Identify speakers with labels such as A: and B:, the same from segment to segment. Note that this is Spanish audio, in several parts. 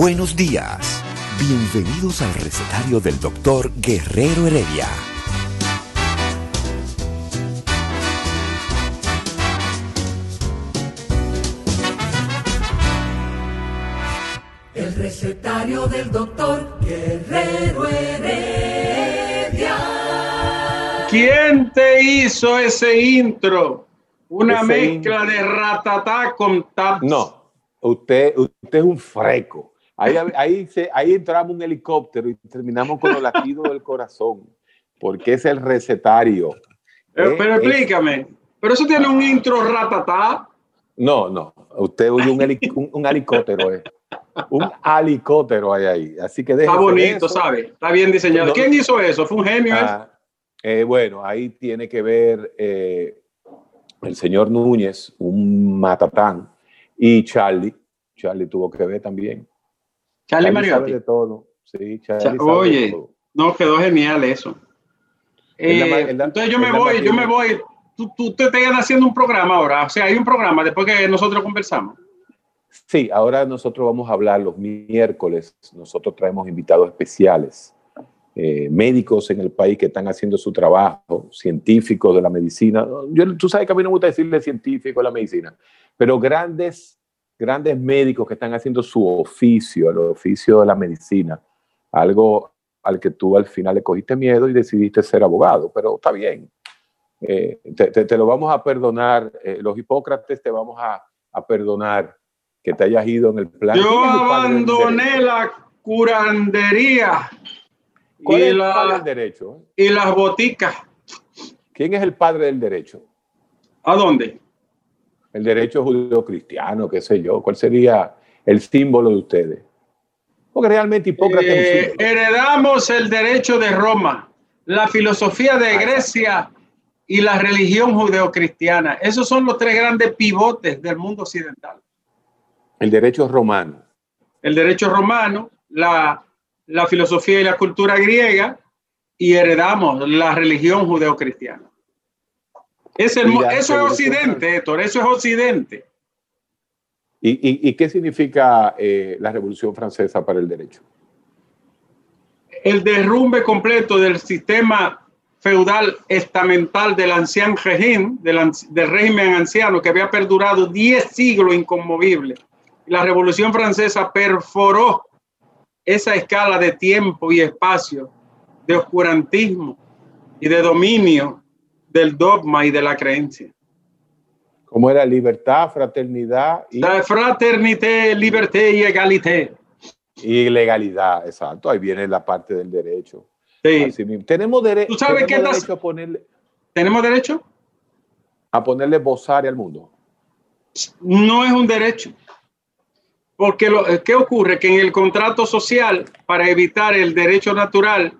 A: Buenos días. Bienvenidos al recetario del doctor Guerrero Heredia.
B: El recetario del doctor Guerrero Heredia.
C: ¿Quién te hizo ese intro? Una
D: Ese
C: mezcla de ratatá con taps.
D: No, usted, usted es un freco. Ahí, ahí, se- ahí entramos un helicóptero y terminamos con los latidos del corazón, porque es el recetario.
C: Eh,
D: Eh,
C: pero
D: es-
C: explícame. Pero eso tiene un intro ratatá.
D: No, no, usted oye un, heli- un, un helicóptero, eh. un helicóptero hay ahí. Así que
C: Está bonito,
D: eso.
C: ¿sabes? Está bien diseñado.
D: No.
C: ¿Quién hizo eso? ¿Fue un genio?
D: Ah, eh, bueno, ahí tiene que ver eh, el señor Núñez, un matatán, y Charlie. Charlie tuvo que ver también.
C: Charlie Mariotti.
D: de todo. Sí, Charlie
C: oye.
D: todo.
C: No, quedó genial eso.
D: Es la
C: Eh,
D: es la-
C: entonces yo me
D: la
C: voy, yo me voy. Tú, tú te estás haciendo un programa ahora. O sea, hay un programa después que nosotros conversamos.
D: Sí, ahora nosotros vamos a hablar los miércoles. Nosotros traemos invitados especiales, eh, médicos en el país que están haciendo su trabajo, científicos de la medicina. Yo, tú sabes que a mí no me gusta decirle científico de la medicina, pero grandes, grandes médicos que están haciendo su oficio, el oficio de la medicina, algo al que tú al final le cogiste miedo y decidiste ser abogado, pero está bien. Eh, te, te- te lo vamos a perdonar, eh, los Hipócrates te vamos a, a perdonar que te hayas ido en el plan.
C: Yo
D: ¿Quién es el padre del
C: abandoné la curandería
D: ¿Cuál
C: y,
D: es el padre
C: la-
D: del derecho?
C: y las boticas.
D: ¿Quién es el padre del derecho?
C: ¿A dónde?
D: El derecho judío-cristiano, qué sé yo. ¿Cuál sería el símbolo de ustedes? Porque realmente Hipócrates
C: Eh, heredamos el derecho de Roma, la filosofía de Grecia y la religión judeocristiana. Esos son los tres grandes pivotes del mundo occidental.
D: El derecho romano.
C: El derecho romano, la, la filosofía y la cultura griega y heredamos la religión judeocristiana. Es el eso es Occidente. Héctor, eso es Occidente.
D: ¿Y, y- y qué significa eh, la Revolución Francesa para el derecho?
C: el derrumbe completo del sistema feudal estamental del anciano régimen, del, del régimen anciano que había perdurado 10 siglos inconmovible. La Revolución Francesa perforó esa escala de tiempo y espacio, de oscurantismo y de dominio del dogma y de la creencia.
D: ¿Cómo era libertad, fraternidad y,
C: La fraternité, liberté y égalité.
D: y legalidad? Exacto, ahí viene la parte del derecho.
C: Sí.
D: Tenemos, dere-
C: ¿Tú sabes
D: tenemos
C: qué estás-
D: derecho a ponerle,
C: ¿Tenemos derecho?
D: a ponerle bozare al mundo.
C: no es un derecho. Porque lo, ¿qué ocurre? Que en el contrato social, para evitar el derecho natural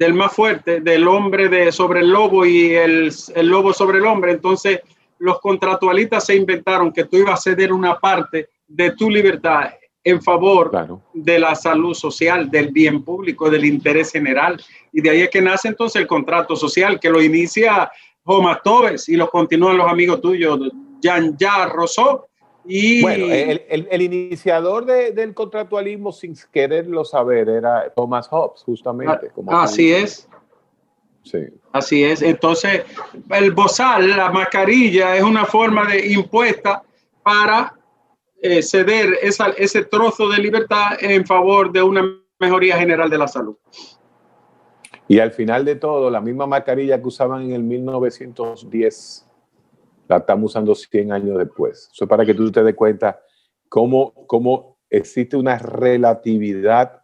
C: del más fuerte, del hombre de, sobre el lobo y el, el lobo sobre el hombre, entonces los contractualistas se inventaron que tú ibas a ceder una parte de tu libertad en favor
D: Claro.
C: de la salud social, del bien público, del interés general. Y de ahí es que nace entonces el contrato social, que lo inicia Thomas Tobes y lo continúan los amigos tuyos, Jean-Jacques Rousseau. Y
D: Bueno, el, el- el iniciador de- del contractualismo sin quererlo saber era Thomas Hobbes, justamente. como tú
C: así es,
D: Sí.
C: así es. Entonces, el bozal, la mascarilla, es una forma de impuesta para eh, ceder esa- ese trozo de libertad en favor de una mejoría general de la salud.
D: Y al final de todo, la misma mascarilla que usaban en el 1910, la estamos usando 100 años después. Eso es para que tú te des cuenta cómo, cómo existe una relatividad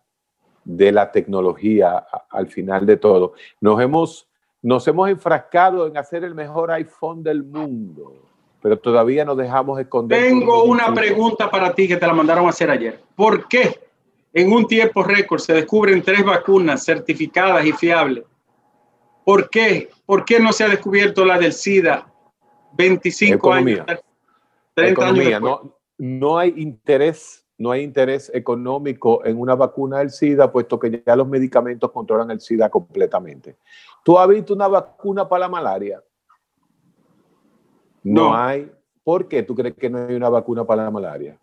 D: de la tecnología a- al final de todo. Nos hemos, nos hemos enfrascado en hacer el mejor iPhone del mundo, pero todavía nos dejamos esconder.
C: Tengo una pregunta para ti que te la mandaron a hacer ayer. ¿Por qué en un tiempo récord se descubren tres vacunas certificadas y fiables? ¿Por qué? ¿Por qué no se ha descubierto la del SIDA 25 años?
D: 30 años no, no hay interés no hay interés económico en una vacuna del SIDA, puesto que ya los medicamentos controlan el SIDA completamente. ¿Tú has visto una vacuna para la malaria? No, hay. ¿Por qué tú crees que no hay una vacuna para la malaria?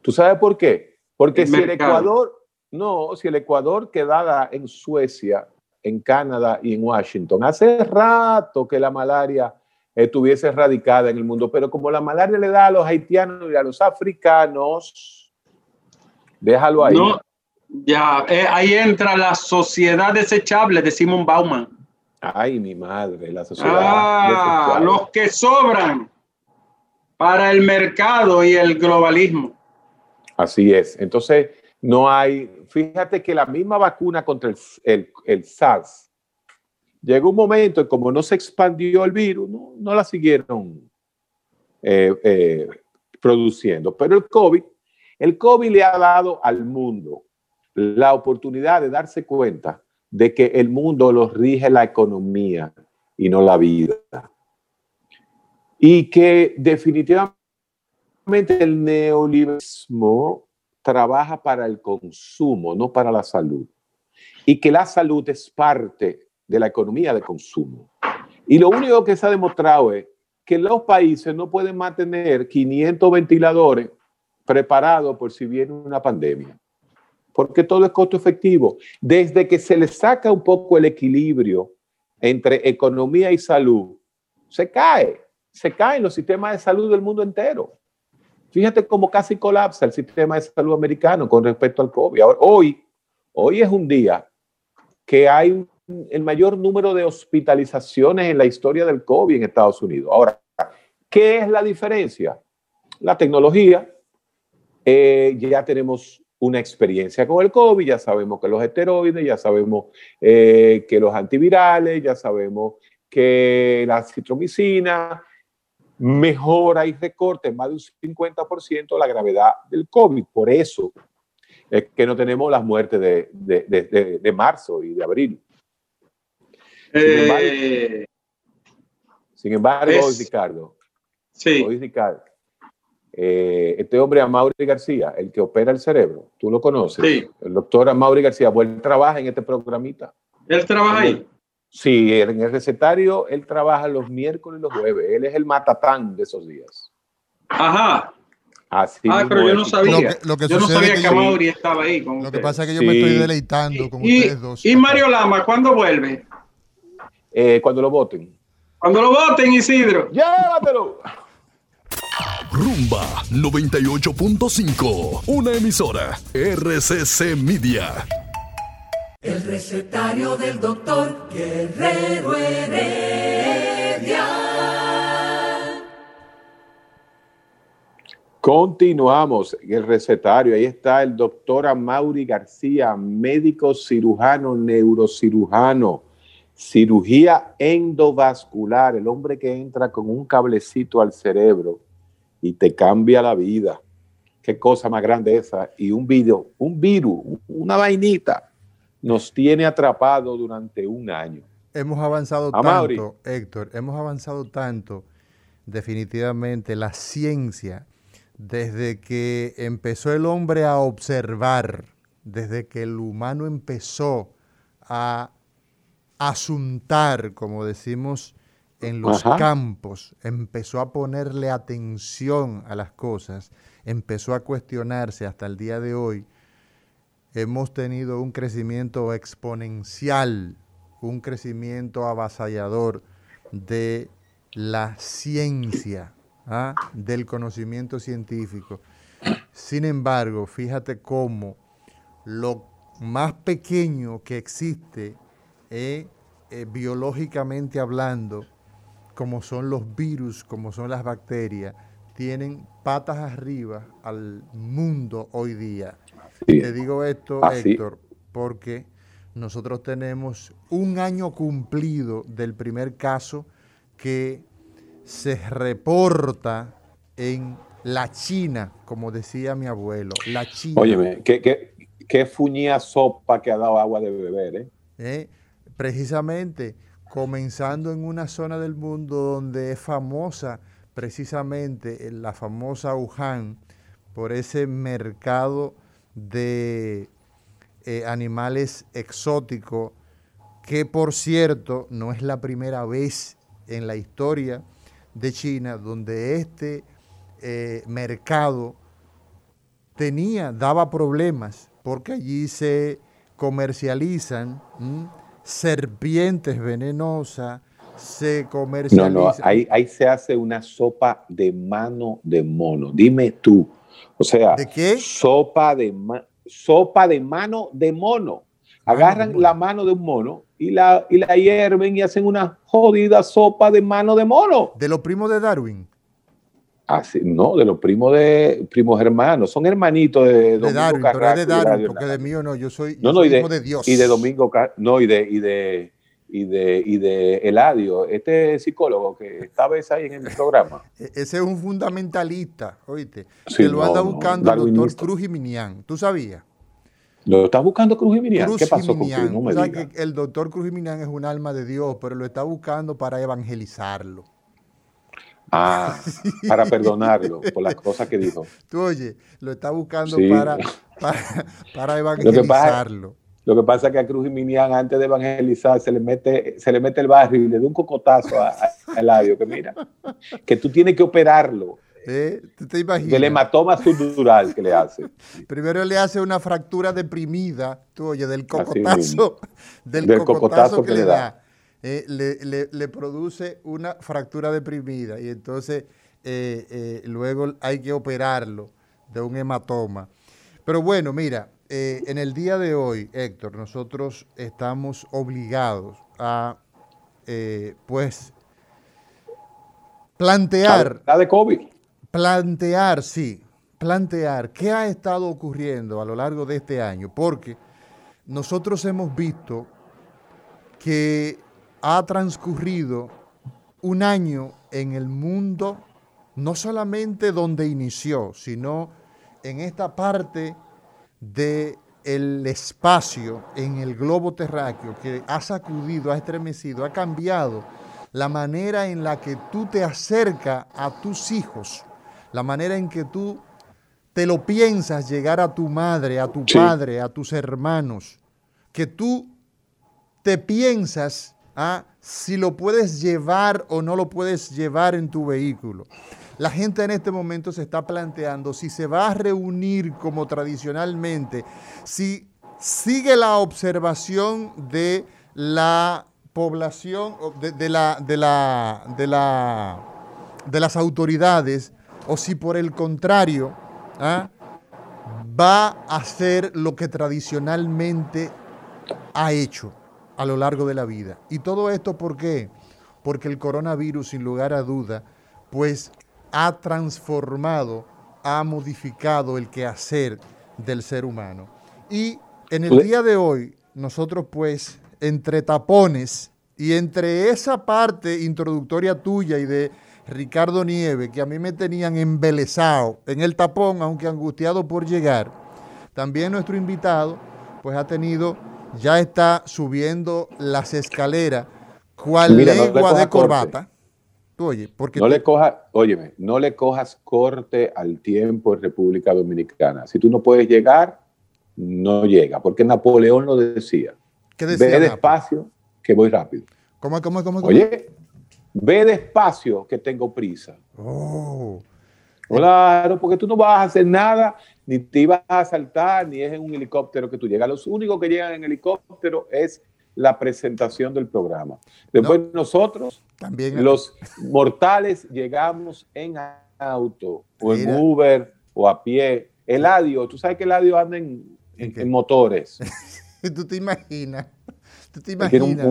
D: ¿Tú sabes por qué? Porque si el Ecuador, no, si el Ecuador quedara en Suecia, en Canadá y en Washington, hace rato que la malaria estuviese erradicada en el mundo, pero como la malaria le da a los haitianos y a los africanos, Déjalo ahí. No,
C: ya, eh, ahí entra la sociedad desechable de Simon Bauman.
D: Ay, mi madre, la sociedad
C: ah, Los que sobran para el mercado y el globalismo.
D: Así es. Entonces, no hay, fíjate que la misma vacuna contra el, el, SARS, llegó un momento y como no se expandió el virus, no, la siguieron eh, eh, produciendo. Pero el COVID el COVID le ha dado al mundo la oportunidad de darse cuenta de que el mundo lo rige la economía y no la vida. Y que definitivamente el neoliberalismo trabaja para el consumo, no para la salud. Y que la salud es parte de la economía de consumo. Y lo único que se ha demostrado es que los países no pueden mantener 500 ventiladores preparado por si viene una pandemia. Porque todo es costo efectivo. Desde que se le saca un poco el equilibrio entre economía y salud, se cae. Se caen los sistemas de salud del mundo entero. Fíjate cómo casi colapsa el sistema de salud americano con respecto al COVID. hoy, hoy es un día que hay el mayor número de hospitalizaciones en la historia del COVID en Estados Unidos. Ahora, ¿qué es la diferencia? La tecnología, eh, ya tenemos una experiencia con el COVID, ya sabemos que los esteroides, ya sabemos eh, que los antivirales, ya sabemos que la citromicina mejora y recorta en más de un 50% la gravedad del COVID. Por eso es que no tenemos las muertes de, de, de, marzo y de abril. Sin embargo, eh, Ricardo,
C: sí.
D: hoy, Ricardo, eh, este hombre, Amaury García, el que opera el cerebro, tú lo conoces.
C: Sí.
D: El doctor Amaury García, pues él trabaja en este programita.
C: ¿Él trabaja ahí?
D: Sí, en el recetario él trabaja los miércoles y los jueves. Él es el matatán de esos días.
C: Ajá.
D: Así
C: ah, pero yo no sabía. yo no sabía que, Amaury estaba ahí.
E: lo que pasa es que yo me estoy deleitando con ustedes dos.
C: ¿Y Mario Lama cuándo vuelve?
D: Eh, cuando lo voten.
C: Cuando lo voten, Isidro.
D: Llévatelo.
F: Rumba 98.5, una emisora RCC Media.
B: El recetario del doctor Guerrero Heredia.
D: Continuamos en el recetario. Ahí está el doctor Amaury García, médico cirujano, neurocirujano, cirugía endovascular, el hombre que entra con un cablecito al cerebro y te cambia la vida. Qué cosa más grande esa. Y un video, un virus, una vainita, nos tiene atrapado durante un año.
E: Hemos avanzado tanto, Héctor, hemos avanzado tanto, definitivamente, la ciencia, desde que empezó el hombre a observar, desde que el humano empezó a asuntar, como decimos en los campos, empezó a ponerle atención a las cosas, empezó a cuestionarse hasta el día de hoy, hemos tenido un crecimiento exponencial, un crecimiento avasallador de la ciencia, ¿ah? del conocimiento científico. Sin embargo, fíjate cómo lo más pequeño que existe eh, eh, biológicamente hablando, como son los virus, como son las bacterias, tienen patas arriba al mundo hoy día. Te digo esto, Héctor, porque nosotros tenemos un año cumplido del primer caso que se reporta en la China, como decía mi abuelo, la China.
D: Óyeme, qué, qué, qué fuñía sopa que ha dado agua de beber, ¿eh?
E: ¿Eh? Precisamente, comenzando en una zona del mundo donde es famosa, precisamente la famosa Wuhan, por ese mercado de eh, animales exóticos, que por cierto no es la primera vez en la historia de China donde este eh, mercado tenía, daba problemas, porque allí se comercializan serpientes venenosas, se comercializan. No, no,
D: ahí, ahí se hace una sopa de mano de mono. Dime tú, o sea,
E: ¿de qué?
D: Sopa de, sopa de mano de mono. Agarran la mano de un mono y la, y la hierven y hacen una jodida sopa de mano de mono.
E: ¿De los primos de Darwin?
D: Así, no, de los primos de primos hermanos, son hermanitos de,
E: de Darwin, pero es de Darwin, porque de mío no, yo soy,
D: no, no, hijo de, Dios. Y de Domingo, no, y de, y de, y de, y de Eladio, este psicólogo que esta vez ahí en el programa.
E: E-, ese es un fundamentalista, oíste, que lo anda buscando el doctor Cruz Jiminián, ¿tú sabías?
D: ¿Lo está buscando Cruz Jiminián? ¿Qué pasó con Cruz?
E: No me que el doctor Cruz Jiminián es un alma de Dios, pero lo está buscando para evangelizarlo.
D: Ah, para perdonarlo por las cosas que dijo.
E: Tú oye, lo está buscando para, para, evangelizarlo.
D: Lo que pasa es que a Cruz Minian antes de evangelizar, se le mete, se le mete el barrio y le da un cocotazo a, Eladio, que mira, que tú tienes que operarlo.
E: ¿Eh? ¿Tú te imaginas?
D: Del hematoma subdural que le hace.
E: Primero le hace una fractura deprimida, tú oye, del cocotazo, del, cocotazo, que, le da. Eh, le, produce una fractura deprimida y entonces eh, eh, luego hay que operarlo de un hematoma. Pero bueno, mira, en el día de hoy, Héctor, nosotros estamos obligados a, pues, plantear...
D: La de COVID.
E: Plantear, sí, plantear qué ha estado ocurriendo a lo largo de este año, porque nosotros hemos visto que ha transcurrido un año en el mundo, no solamente donde inició, sino en esta parte del el espacio en el globo terráqueo que ha sacudido, ha estremecido, ha cambiado la manera en la que tú te acercas a tus hijos, la manera en que tú te lo piensas llegar a tu madre, a tu padre, a tus hermanos, que tú te piensas ¿ah? si lo puedes llevar o no lo puedes llevar en tu vehículo. La gente en este momento se está planteando si se va a reunir como tradicionalmente, si sigue la observación de la población, de, la, de, la, de, la, de las autoridades, o si por el contrario ¿ah? va a hacer lo que tradicionalmente ha hecho a lo largo de la vida. Y todo esto, ¿por qué? Porque el coronavirus, sin lugar a duda, pues ha transformado, ha modificado el quehacer del ser humano. Y en el día de hoy, nosotros pues, entre tapones y entre esa parte introductoria tuya y de Ricardo Nieve, que a mí me tenían embelesado en el tapón, aunque angustiado por llegar, también nuestro invitado pues ha tenido ya está subiendo las escaleras, cual lengua de corbata. oye, porque
D: no le cojas, óyeme, no le cojas corte al tiempo en República Dominicana. Si tú no puedes llegar, no llega, porque Napoleón lo decía.
E: ¿Qué decía
D: ve despacio, que voy rápido.
E: ¿Cómo, cómo, cómo? cómo?
D: Oye, ve despacio, que tengo prisa.
E: Oh.
D: Claro, porque tú no vas a hacer nada, ni te ibas a saltar, ni es en un helicóptero que tú llegas. Los únicos que llegan en helicóptero es la presentación del programa. Después nosotros,
E: también
D: los mortales, llegamos en auto, o en Uber, o a pie. Eladio, tú sabes que Eladio anda en, en, motores.
E: ¿Tú te imaginas? ¿Tú te imaginas?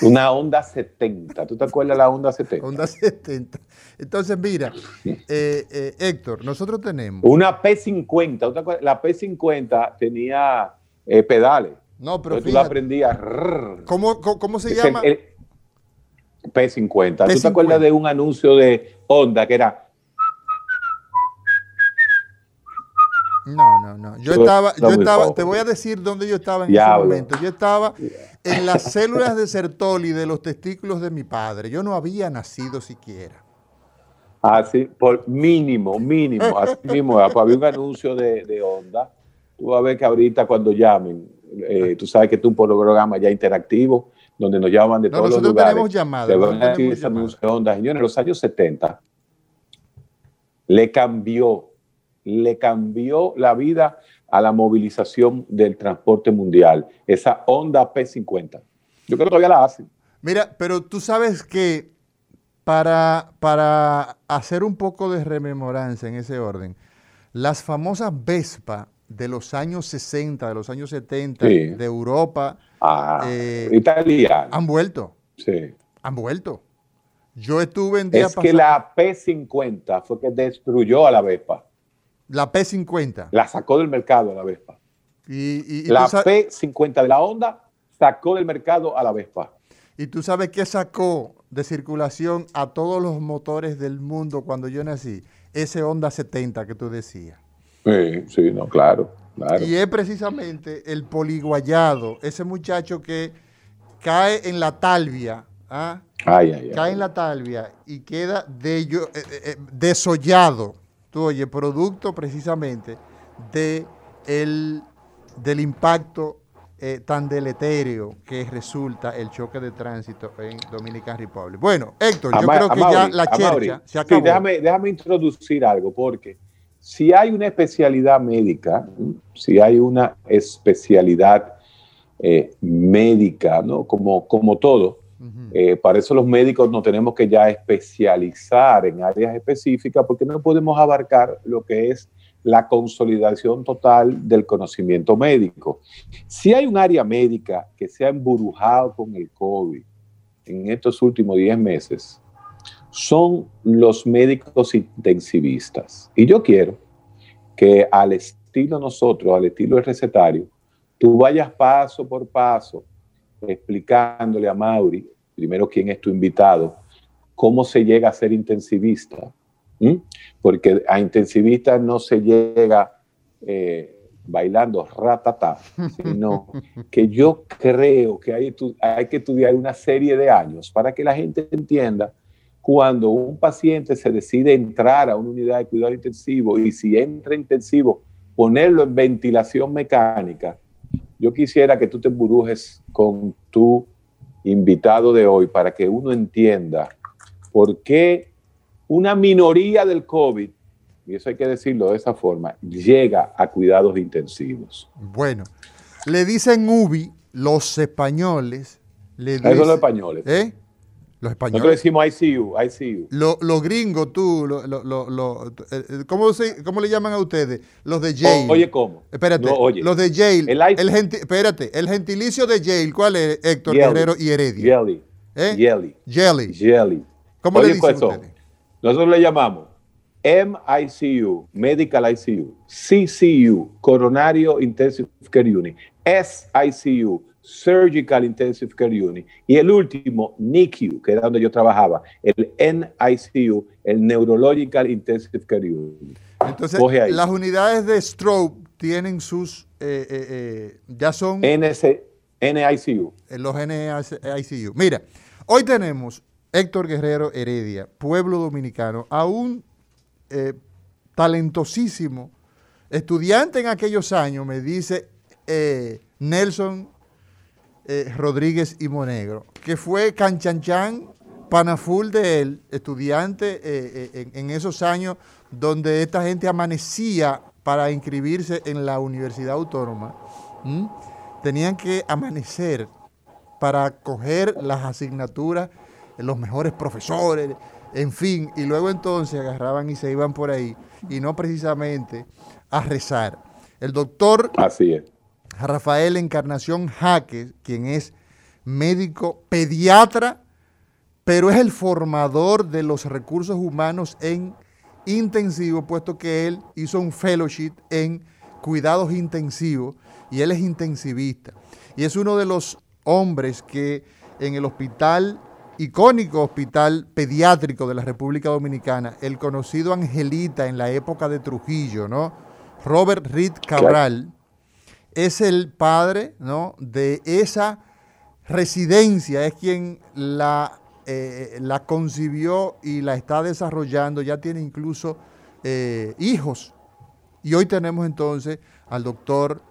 D: Una Honda 70. ¿Tú te acuerdas de la Honda 70?
E: Honda 70. Entonces, mira, eh, eh, Héctor, nosotros tenemos.
D: Una P50. La P50 tenía eh, pedales.
E: No, pero
D: tú lo aprendías.
E: ¿Cómo, cómo, se llama?
D: P50. ¿Tú te acuerdas de un anuncio de Honda que era
E: No, no, no. Yo estaba, yo estaba, te voy a decir dónde yo estaba en ese momento. Yo estaba en las células de Sertoli de los testículos de mi padre. Yo no había nacido siquiera.
D: Así, por mínimo, mínimo, así mismo. Pues, había un anuncio de, de Honda. Tú vas a ver que ahorita cuando llamen, eh, tú sabes que tú por programa ya interactivo, donde nos llaman de todos los lugares.
E: Tenemos llamadas.
D: anuncio de Honda. Señores, en los años 70 le cambió le cambió la vida a la movilización del transporte mundial, esa Honda P50. Yo creo que todavía la hacen.
E: Mira, pero tú sabes que para, para hacer un poco de rememoranza en ese orden, las famosas Vespa de los años 60, de los años 70, de Europa,
D: ah, eh,
E: han vuelto.
D: Sí.
E: Han vuelto. Yo estuve en día
D: Es que la P50 fue que destruyó a la Vespa.
E: La P50.
D: La sacó del mercado a la Vespa.
E: Y,
D: la P50 de la Honda sacó del mercado a la Vespa.
E: ¿Y tú sabes qué sacó de circulación a todos los motores del mundo cuando yo nací? Ese Honda 70 que tú decías.
D: Sí, sí, no, claro, claro.
E: Y es precisamente el poliguayado, ese muchacho que cae en la talvia, ¿ah? cae en la talvia y queda de, eh, eh, eh, desollado tú oye, producto precisamente de el, del impacto eh, tan deleterio que resulta el choque de tránsito en Dominican Republic. Bueno, Héctor, yo creo que ya la chercha se acabó.
D: Sí, déjame, déjame introducir algo, porque si hay una especialidad médica, si hay una especialidad eh, médica, ¿no? Como, como todo, eh, para eso los médicos no tenemos que ya especializar en áreas específicas porque no podemos abarcar lo que es la consolidación total del conocimiento médico. Si hay un área médica que se ha emburujado con el COVID en estos últimos 10 meses, son los médicos intensivistas. Y yo quiero que al estilo nosotros, al estilo del recetario, tú vayas paso por paso explicándole a Mauri, primero quién es tu invitado, cómo se llega a ser intensivista, porque a intensivista no se llega eh, bailando ratata, sino que yo creo que hay, hay que estudiar una serie de años para que la gente entienda cuando un paciente se decide entrar a una unidad de cuidado intensivo y si entra intensivo, ponerlo en ventilación mecánica, yo quisiera que tú te emburujes con tu invitado de hoy para que uno entienda por qué una minoría del COVID, y eso hay que decirlo de esa forma, llega a cuidados intensivos.
E: Bueno, le dicen UBI los españoles. Le
D: dicen, Eso los españoles.
E: ¿Eh? Los españoles.
D: Nosotros decimos ICU, ICU.
E: Los gringos, tú, lo, lo, eh, eh, ¿cómo, se, ¿cómo, le llaman a ustedes? Los de Yale.
D: oye, ¿cómo?
E: Espérate, los de Yale. El, espérate, el gentilicio de Yale, ¿cuál es, Héctor Guerrero y Heredia?
D: Jelly.
E: ¿Eh?
D: Jelly.
E: Jelly.
D: Jelly.
E: ¿Cómo le dicen ustedes?
D: Nosotros le llamamos MICU, Medical ICU, CCU, Coronario Intensive Care Unit, SICU, Surgical Intensive Care Unit. Y el último, NICU, que era donde yo trabajaba, el NICU, el Neurological Intensive Care Unit.
E: Entonces, las unidades de stroke tienen sus, eh, eh, eh, ya son...
D: NC, NICU.
E: Los NICU. Mira, hoy tenemos Héctor Guerrero Heredia, pueblo dominicano, a un talentosísimo estudiante en aquellos años, me dice Nelson eh, Rodríguez y Monegro, que fue canchanchan, panaful de él, estudiante eh, eh, en, esos años donde esta gente amanecía para inscribirse en la Universidad Autónoma. Tenían que amanecer para coger las asignaturas, los mejores profesores, en fin, y luego entonces agarraban y se iban por ahí, y no precisamente a rezar. El doctor
D: Así es.
E: Rafael Encarnación Jaque, quien es médico pediatra, pero es el formador de los recursos humanos en intensivo, puesto que él hizo un fellowship en cuidados intensivos y él es intensivista. Y es uno de los hombres que en el hospital, icónico hospital pediátrico de la República Dominicana, el conocido Angelita en la época de Trujillo, ¿no? Robert Reed Cabral, es el padre, ¿no? De esa residencia, es quien la, eh, la concibió y la está desarrollando, ya tiene incluso eh, hijos. Y hoy tenemos entonces al doctor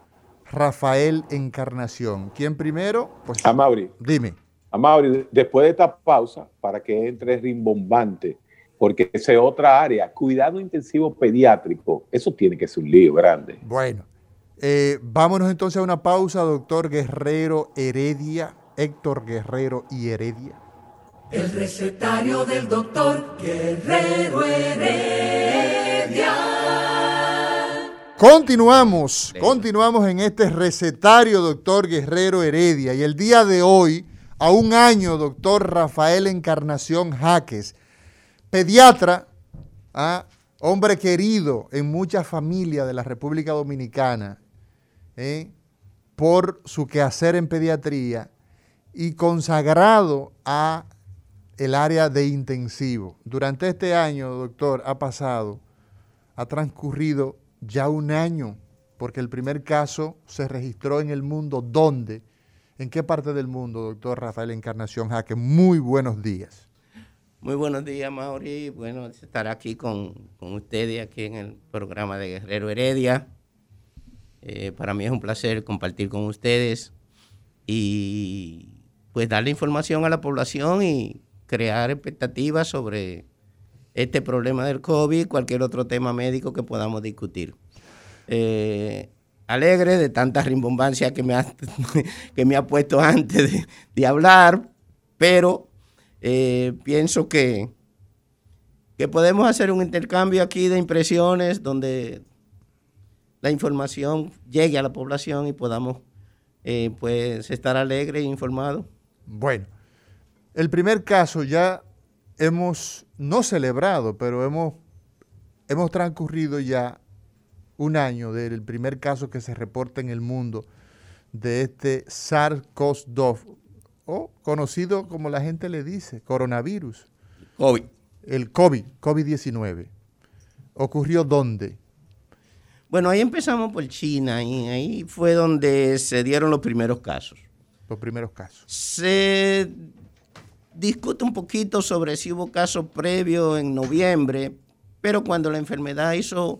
E: Rafael Encarnación. ¿Quién primero?
D: Pues, a Mauri.
E: Dime.
D: A Mauri, después de esta pausa, para que entre rimbombante, porque esa es otra área, cuidado intensivo pediátrico, eso tiene que ser un lío grande.
E: Bueno, eh, vámonos entonces a una pausa, doctor Guerrero Heredia, Héctor Guerrero y Heredia.
B: El recetario del doctor Guerrero Heredia.
E: Continuamos, continuamos en este recetario, doctor Guerrero Heredia. Y el día de hoy, a un año, doctor Rafael Encarnación Jaques, pediatra, ¿ah? hombre querido en muchas familias de la República Dominicana, ¿eh? por su quehacer en pediatría y consagrado a el área de intensivo. Durante este año, doctor, ha pasado, ha transcurrido ya un año, porque el primer caso se registró en el mundo. ¿Dónde? ¿En qué parte del mundo, doctor Rafael Encarnación Jaque? Muy buenos días.
G: Muy buenos días, Mauri. Bueno, estar aquí con, ustedes, aquí en el programa de Guerrero Heredia. Eh, para mí es un placer compartir con ustedes y pues darle información a la población y crear expectativas sobre este problema del COVID, cualquier otro tema médico que podamos discutir. Eh, alegre de tanta rimbombancia que me ha, que me ha puesto antes de, hablar, pero eh, pienso que, que podemos hacer un intercambio aquí de impresiones donde la información llegue a la población y podamos eh, pues estar alegres e informados.
E: Bueno, el primer caso ya hemos no celebrado, pero hemos, hemos transcurrido ya un año del primer caso que se reporta en el mundo de este SARS-CoV-2, o conocido como la gente le dice, coronavirus.
G: COVID.
E: El COVID, COVID-19. ¿Ocurrió dónde?
G: Bueno, ahí empezamos por China y ahí fue donde se dieron los primeros casos.
E: Los primeros casos.
G: Se discute un poquito sobre si hubo casos previos en noviembre, pero cuando la enfermedad hizo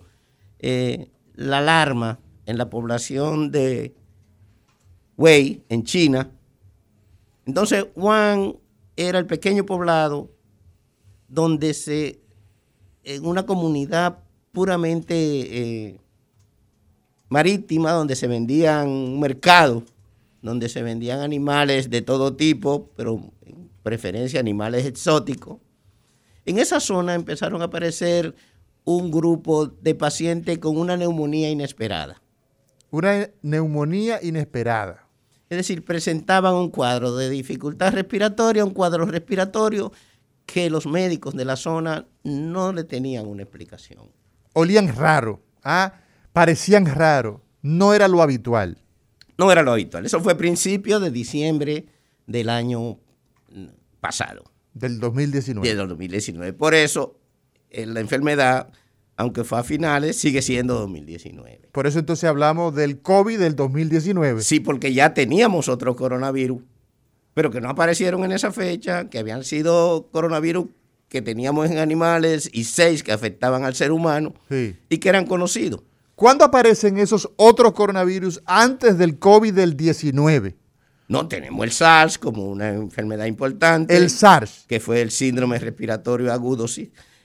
G: eh, la alarma en la población de Wei, en China, entonces Wuhan era el pequeño poblado donde se, en una comunidad puramente eh, marítima, donde se vendían un mercado, donde se vendían animales de todo tipo, pero preferencia animales exóticos, en esa zona empezaron a aparecer un grupo de pacientes con una neumonía inesperada.
E: Una neumonía inesperada.
G: Es decir, presentaban un cuadro de dificultad respiratoria, un cuadro respiratorio que los médicos de la zona no le tenían una explicación.
E: Olían raro, ¿ah? Parecían raro, no era lo habitual.
G: No era lo habitual. Eso fue principio de diciembre del año pasado.
E: Del 2019.
G: Del 2019. Por eso, eh, la enfermedad, aunque fue a finales, sigue siendo 2019.
E: Por eso entonces hablamos del COVID del 2019.
G: Sí, porque ya teníamos otro coronavirus, pero que no aparecieron en esa fecha, que habían sido coronavirus que teníamos en animales y seis que afectaban al ser humano y que eran conocidos.
E: ¿Cuándo aparecen esos otros coronavirus antes del COVID del 19?
G: No, tenemos el SARS como una enfermedad importante.
E: El SARS.
G: Que fue el síndrome respiratorio agudo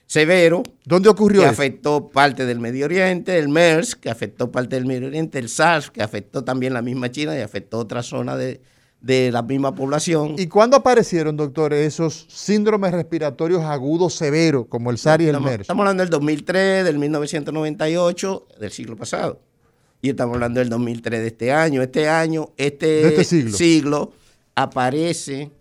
G: severo.
E: ¿Dónde ocurrió
G: Que afectó parte del Medio Oriente. El MERS, que afectó parte del Medio Oriente. El SARS, que afectó también la misma China y afectó otra zona de, la misma población.
E: ¿Y cuándo aparecieron, doctor, esos síndromes respiratorios agudos severos, como el SARS y el MERS?
G: Estamos hablando del 2003, del 1998, del siglo pasado y estamos hablando del 2003 de este año. Este año, este, este siglo. aparece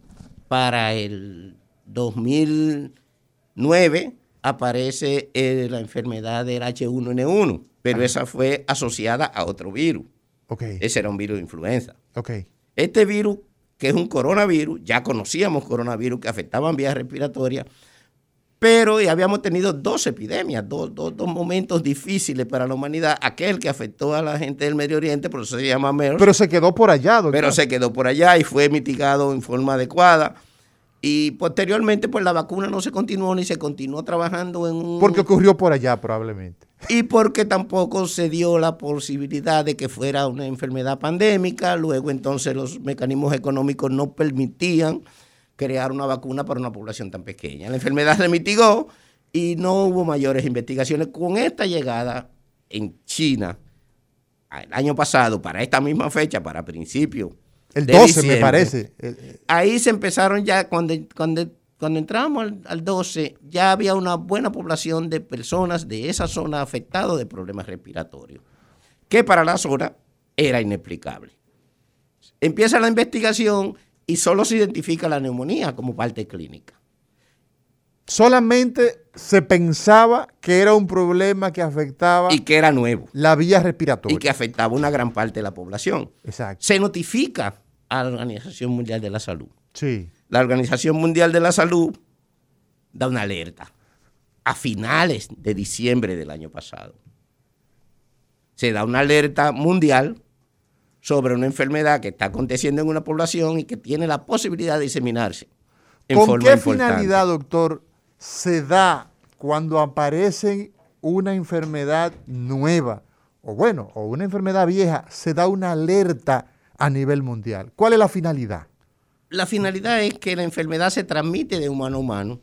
G: para el 2009, aparece eh, la enfermedad del H1N1. pero esa fue asociada a otro virus.
E: Okay.
G: Ese era un virus de influenza.
E: Okay.
G: Este virus, que es un coronavirus, ya conocíamos coronavirus que afectaban vías respiratorias, pero habíamos tenido dos epidemias, dos, dos, dos, momentos difíciles para la humanidad. Aquel que afectó a la gente del Medio Oriente, por eso se llama MERS.
E: Pero se quedó por allá, doctor.
G: Pero se quedó por allá y fue mitigado en forma adecuada. Y posteriormente, pues la vacuna no se continuó ni se continuó trabajando en un...
E: Porque ocurrió por allá probablemente.
G: Y porque tampoco se dio la posibilidad de que fuera una enfermedad pandémica. Luego entonces los mecanismos económicos no permitían crear una vacuna para una población tan pequeña. La enfermedad se mitigó y no hubo mayores investigaciones. Con esta llegada en China, el año pasado, para esta misma fecha, para principios
E: el 12 me parece.
G: Ahí se empezaron ya, cuando, cuando, cuando entramos al, al, 12, ya había una buena población de personas de esa zona afectadas de problemas respiratorios, que para la zona era inexplicable. Empieza la investigación y solo se identifica la neumonía como parte clínica.
E: Solamente se pensaba que era un problema que afectaba
G: y que era nuevo
E: la vía respiratoria
G: y que afectaba una gran parte de la población.
E: Exacto.
G: Se notifica a la Organización Mundial de la Salud.
E: Sí.
G: La Organización Mundial de la Salud da una alerta a finales de diciembre del año pasado. Se da una alerta mundial sobre una enfermedad que está aconteciendo en una población y que tiene la posibilidad de diseminarse.
E: En ¿Con qué finalidad, doctor, se da cuando aparece una enfermedad nueva, o bueno, o una enfermedad vieja, se da una alerta a nivel mundial? ¿Cuál es la finalidad?
G: La finalidad es que la enfermedad se transmite de humano a humano.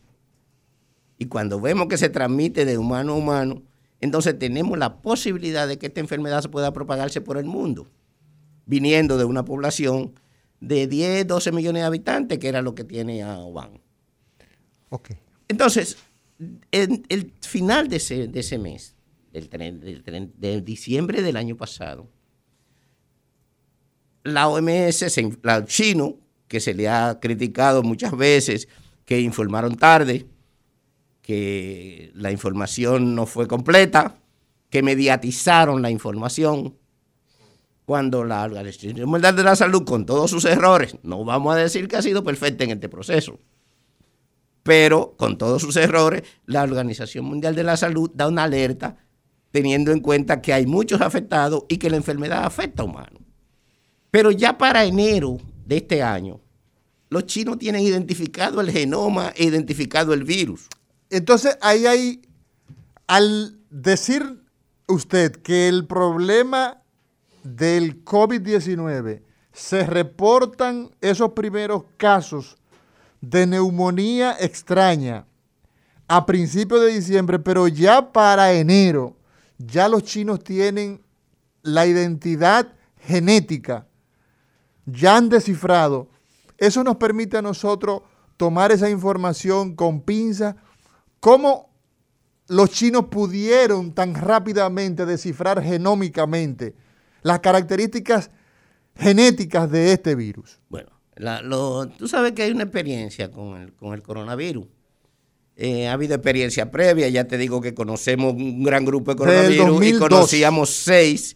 G: Y cuando vemos que se transmite de humano a humano, entonces tenemos la posibilidad de que esta enfermedad se pueda propagarse por el mundo, viniendo de una población de 10, 12 millones de habitantes, que era lo que tiene a Oban.
E: Okay.
G: Entonces, en el final de ese, de ese mes, del, del, de diciembre del año pasado, la OMS, la chino, que se le ha criticado muchas veces, que informaron tarde, que la información no fue completa, que mediatizaron la información, cuando la Organización Mundial de la Salud, con todos sus errores, no vamos a decir que ha sido perfecta en este proceso, pero con todos sus errores, la Organización Mundial de la Salud da una alerta teniendo en cuenta que hay muchos afectados y que la enfermedad afecta a humanos. Pero ya para enero de este año, los chinos tienen identificado el genoma e identificado el virus.
E: Entonces, ahí hay, al decir usted que el problema del COVID-19 se reportan esos primeros casos de neumonía extraña a principios de diciembre, pero ya para enero, ya los chinos tienen la identidad genética, ya han descifrado. Eso nos permite a nosotros tomar esa información con pinza. ¿Cómo los chinos pudieron tan rápidamente descifrar genómicamente las características genéticas de este virus?
G: Bueno, tú sabes que hay una experiencia con el, con el coronavirus. Eh, ha habido experiencia previa, ya te digo que conocemos un gran grupo de coronavirus y conocíamos seis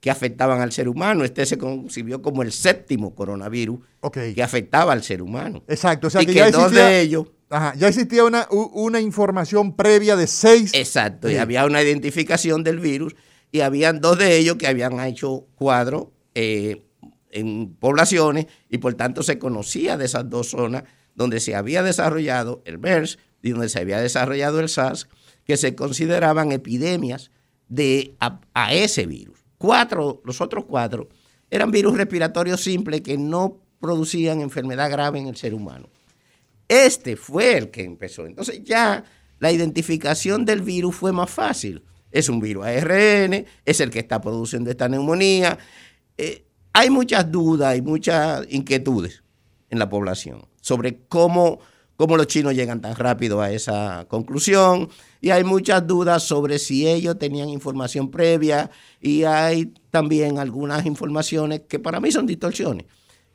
G: que afectaban al ser humano. Este se concibió como el séptimo coronavirus que afectaba al ser humano.
E: Exacto, o sea
G: y
E: que,
G: que
E: ya
G: dos
E: existía,
G: de ellos.
E: Ajá, ya existía una, una, información previa de seis.
G: Exacto,
E: Sí.
G: y había una identificación del virus y habían dos de ellos que habían hecho cuadros eh, en poblaciones y por tanto se conocía de esas dos zonas donde se había desarrollado el MERS y donde se había desarrollado el SARS, que se consideraban epidemias de a, a ese virus. Cuatro, los otros cuatro eran virus respiratorios simples que no producían enfermedad grave en el ser humano. Este fue el que empezó. Entonces ya la identificación del virus fue más fácil. Es un virus ARN, es el que está produciendo esta neumonía. Eh, hay muchas dudas y muchas inquietudes en la población sobre cómo, cómo los chinos llegan tan rápido a esa conclusión. Y hay muchas dudas sobre si ellos tenían información previa y hay también algunas informaciones que para mí son distorsiones,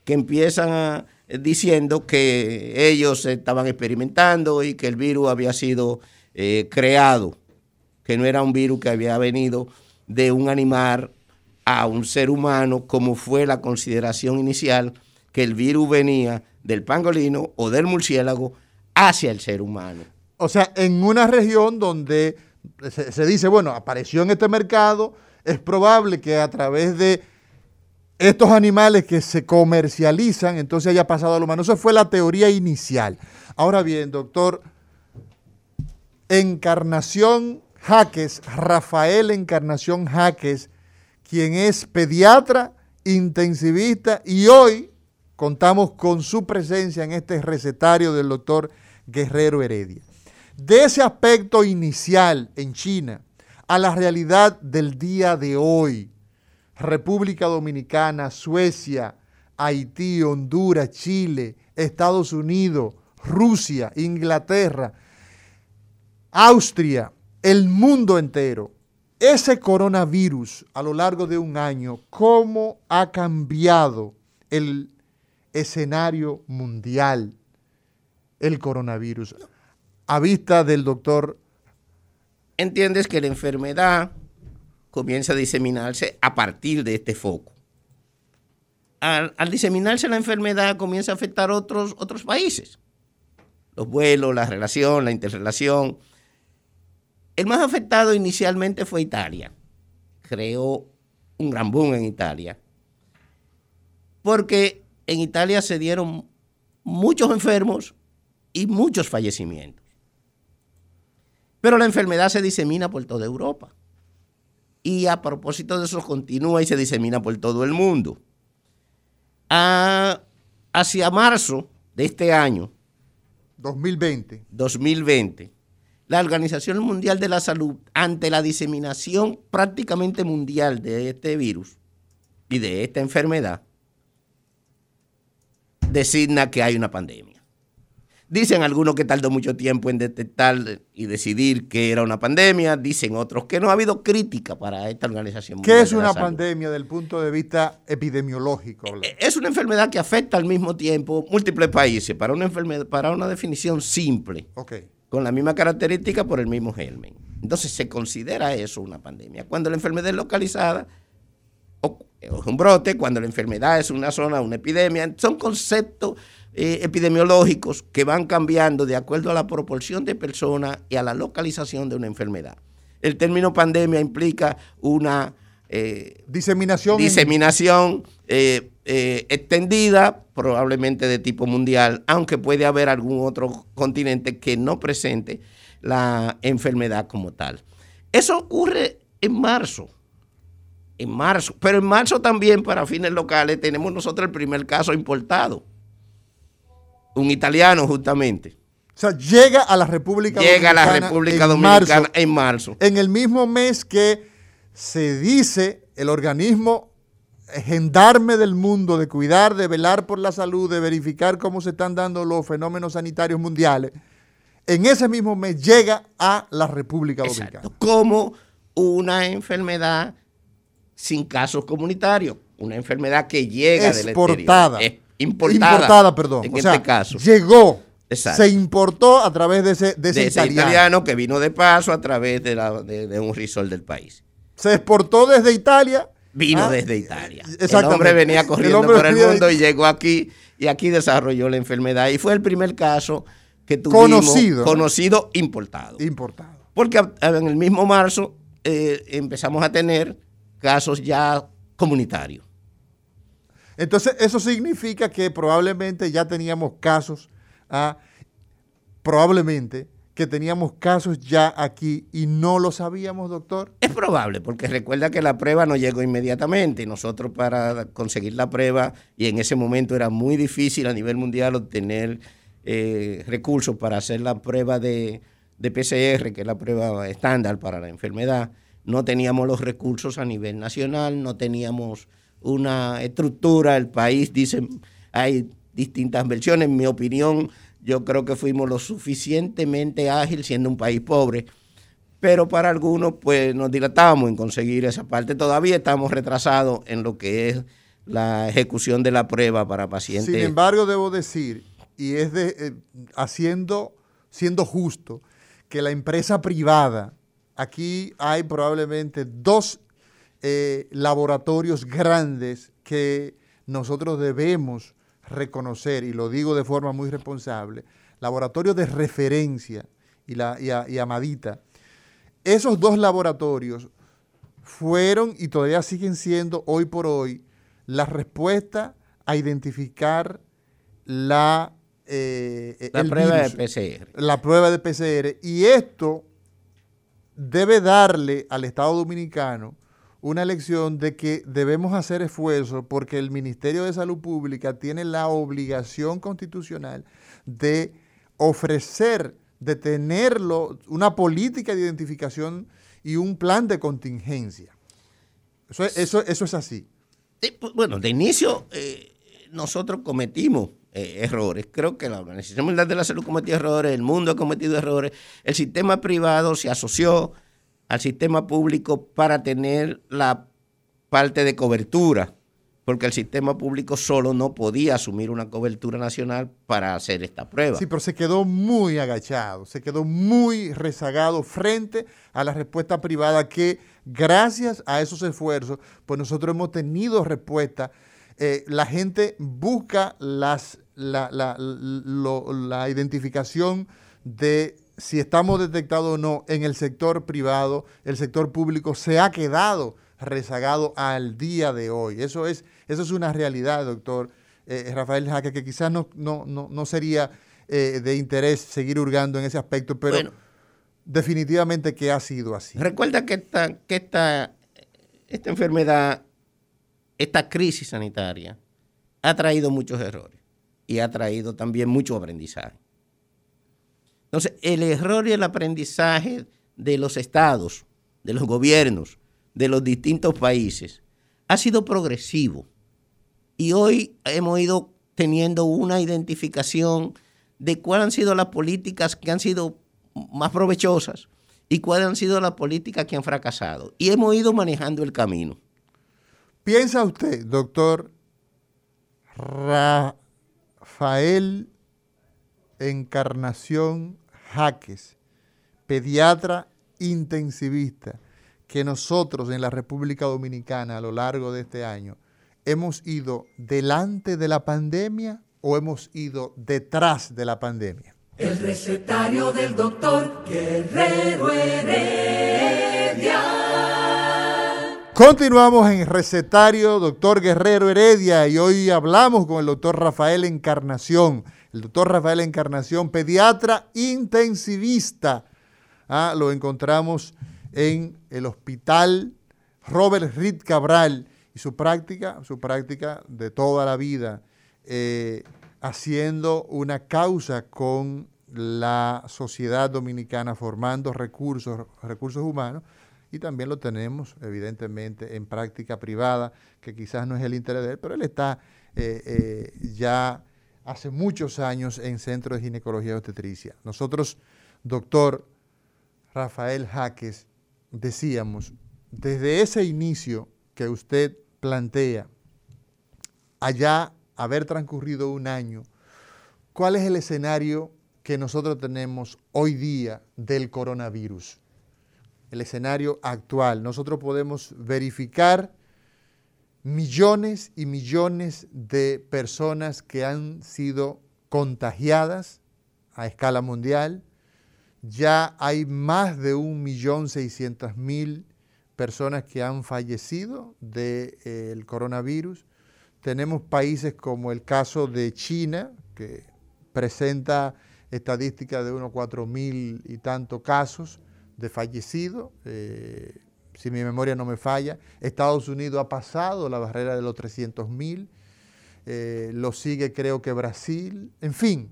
G: que empiezan a, diciendo que ellos estaban experimentando y que el virus había sido eh, creado, que no era un virus que había venido de un animal a un ser humano, como fue la consideración inicial que el virus venía del pangolino o del murciélago hacia el ser humano.
E: O sea, en una región donde se, dice, bueno, apareció en este mercado, es probable que a través de estos animales que se comercializan, entonces haya pasado a lo humano. Esa fue la teoría inicial. Ahora bien, doctor, Encarnación Jaques, Rafael Encarnación Jaques, quien es pediatra, intensivista y hoy contamos con su presencia en este recetario del doctor Guerrero Heredia. De ese aspecto inicial en China a la realidad del día de hoy, República Dominicana, Suecia, Haití, Honduras, Chile, Estados Unidos, Rusia, Inglaterra, Austria, el mundo entero. Ese coronavirus a lo largo de un año, ¿cómo ha cambiado el escenario mundial el coronavirus? A vista del doctor.
G: Entiendes que la enfermedad comienza a diseminarse a partir de este foco. Al, diseminarse la enfermedad comienza a afectar otros, otros países. Los vuelos, la relación, la interrelación. El más afectado inicialmente fue Italia. Creó un gran boom en Italia. Porque en Italia se dieron muchos enfermos y muchos fallecimientos. Pero la enfermedad se disemina por toda Europa y a propósito de eso continúa y se disemina por todo el mundo. hacia marzo de este año,
E: 2020.
G: 2020, la Organización Mundial de la Salud, ante la diseminación prácticamente mundial de este virus y de esta enfermedad, designa que hay una pandemia. Dicen algunos que tardó mucho tiempo en detectar y decidir que era una pandemia, dicen otros que no ha habido crítica para esta organización.
E: ¿Qué es una pandemia desde el punto de vista epidemiológico?
G: Eh, es una enfermedad que afecta al mismo tiempo múltiples países para una enfermedad, para una definición simple, con la misma característica por el mismo germen. Entonces se considera eso una pandemia. Cuando la enfermedad es localizada, un brote, cuando la enfermedad es una zona, una epidemia, son conceptos eh, epidemiológicos que van cambiando de acuerdo a la proporción de personas y a la localización de una enfermedad. El término pandemia implica una
E: eh, diseminación,
G: diseminación eh, extendida, probablemente de tipo mundial, aunque puede haber algún otro continente que no presente la enfermedad como tal. Eso ocurre en marzo. En marzo, pero en marzo también para fines locales tenemos nosotros el primer caso importado un italiano justamente.
E: O sea, llega a la República
G: llega Dominicana. a la República Dominicana en marzo.
E: En el mismo mes que se dice el organismo gendarme del mundo de cuidar, de velar por la salud, de verificar cómo se están dando los fenómenos sanitarios mundiales, en ese mismo mes llega a la República Dominicana.
G: Como una enfermedad sin casos comunitarios, una enfermedad que llega
E: exportada.
G: del importada. Importada,
E: perdón. En este caso. Llegó. Se importó a través de ese, de ese,
G: italiano. que vino de paso a través de, la, de, un risol del país.
E: Se exportó desde Italia.
G: Vino ah, desde Italia. El hombre venía corriendo por el mundo y llegó aquí y aquí desarrolló la enfermedad. Y fue el primer caso que tuvimos
E: conocido,
G: conocido importado.
E: Importado.
G: Porque en el mismo marzo eh, empezamos a tener casos ya comunitarios.
E: Entonces, eso significa que probablemente ya teníamos casos, ah, probablemente que teníamos casos ya aquí y no lo sabíamos, doctor?
G: Es probable, porque recuerda que la prueba no llegó inmediatamente. Nosotros para conseguir la prueba, y en ese momento era muy difícil a nivel mundial obtener eh, recursos para hacer la prueba de, de PCR, que es la prueba estándar para la enfermedad, no teníamos los recursos a nivel nacional, no teníamos una estructura, el país, dicen, hay distintas versiones, en mi opinión, yo creo que fuimos lo suficientemente ágil siendo un país pobre, pero para algunos pues nos dilatábamos en conseguir esa parte, todavía estamos retrasados en lo que es la ejecución de la prueba para pacientes.
E: Sin embargo, debo decir, y es de, eh, haciendo, siendo justo, que la empresa privada, aquí hay probablemente dos eh, laboratorios grandes que nosotros debemos reconocer, y lo digo de forma muy responsable, laboratorios de referencia y, la, y, Amadita, esos dos laboratorios fueron y todavía siguen siendo hoy por hoy la respuesta a identificar la,
G: eh, la prueba de PCR.
E: La prueba de PCR. Y esto debe darle al Estado Dominicano una lección de que debemos hacer esfuerzos porque el Ministerio de Salud Pública tiene la obligación constitucional de ofrecer, de tenerlo, una política de identificación y un plan de contingencia. Eso, es así.
G: Pues, bueno, de inicio eh, nosotros cometimos eh, errores. Creo que la Organización Mundial de la Salud cometió errores, el mundo ha cometido errores, el sistema privado se asoció al sistema público para tener la parte de cobertura, porque el sistema público solo no podía asumir una cobertura nacional para hacer esta prueba.
E: Sí, pero se quedó muy agachado, se quedó muy rezagado frente a la respuesta privada que gracias a esos esfuerzos, pues nosotros hemos tenido respuesta. Eh, la gente busca las, la, la identificación de si estamos detectados o no en el sector privado, el sector público se ha quedado rezagado al día de hoy. Eso es, eso es una realidad, doctor eh, Rafael Jaque, que quizás no, no, sería eh, de interés seguir hurgando en ese aspecto, pero definitivamente que ha sido así.
G: Recuerda que esta, que esta, esta enfermedad, esta crisis sanitaria, ha traído muchos errores y ha traído también mucho aprendizaje. Entonces, el error y el aprendizaje de los estados, de los gobiernos, de los distintos países, ha sido progresivo. Y hoy hemos ido teniendo una identificación de cuáles han sido las políticas que han sido más provechosas y cuáles han sido las políticas que han fracasado. Y hemos ido manejando el camino.
E: ¿Piensa usted, doctor Rafael Encarnación Jaques, pediatra intensivista, que nosotros en la República Dominicana a lo largo de este año hemos ido delante de la pandemia o hemos ido detrás de la pandemia.
B: El recetario del doctor Guerrero Heredia.
E: Continuamos en recetario doctor Guerrero Heredia y hoy hablamos con el doctor Rafael Encarnación el doctor Rafael Encarnación, pediatra intensivista. Ah, lo encontramos en el hospital Robert Reed Cabral y su práctica, su práctica de toda la vida, eh, haciendo una causa con la sociedad dominicana, formando recursos, recursos humanos, y también lo tenemos, evidentemente, en práctica privada, que quizás no es el interés de él, pero él está eh, eh, ya hace muchos años en Centro de Ginecología y Obstetricia. Nosotros, doctor Rafael Jaques, decíamos, desde ese inicio que usted plantea, allá haber transcurrido un año, ¿cuál es el escenario que nosotros tenemos hoy día del coronavirus? El escenario actual. Nosotros podemos verificar millones y millones de personas que han sido contagiadas a escala mundial. Ya hay más de un millón seiscientos mil personas que han fallecido del eh, coronavirus. Tenemos países como el caso de China, que presenta estadísticas de unos cuatro mil y tantos casos de fallecidos. Eh, si mi memoria no me falla. Estados Unidos ha pasado la barrera de los 300 mil, eh, lo sigue creo que Brasil. En fin,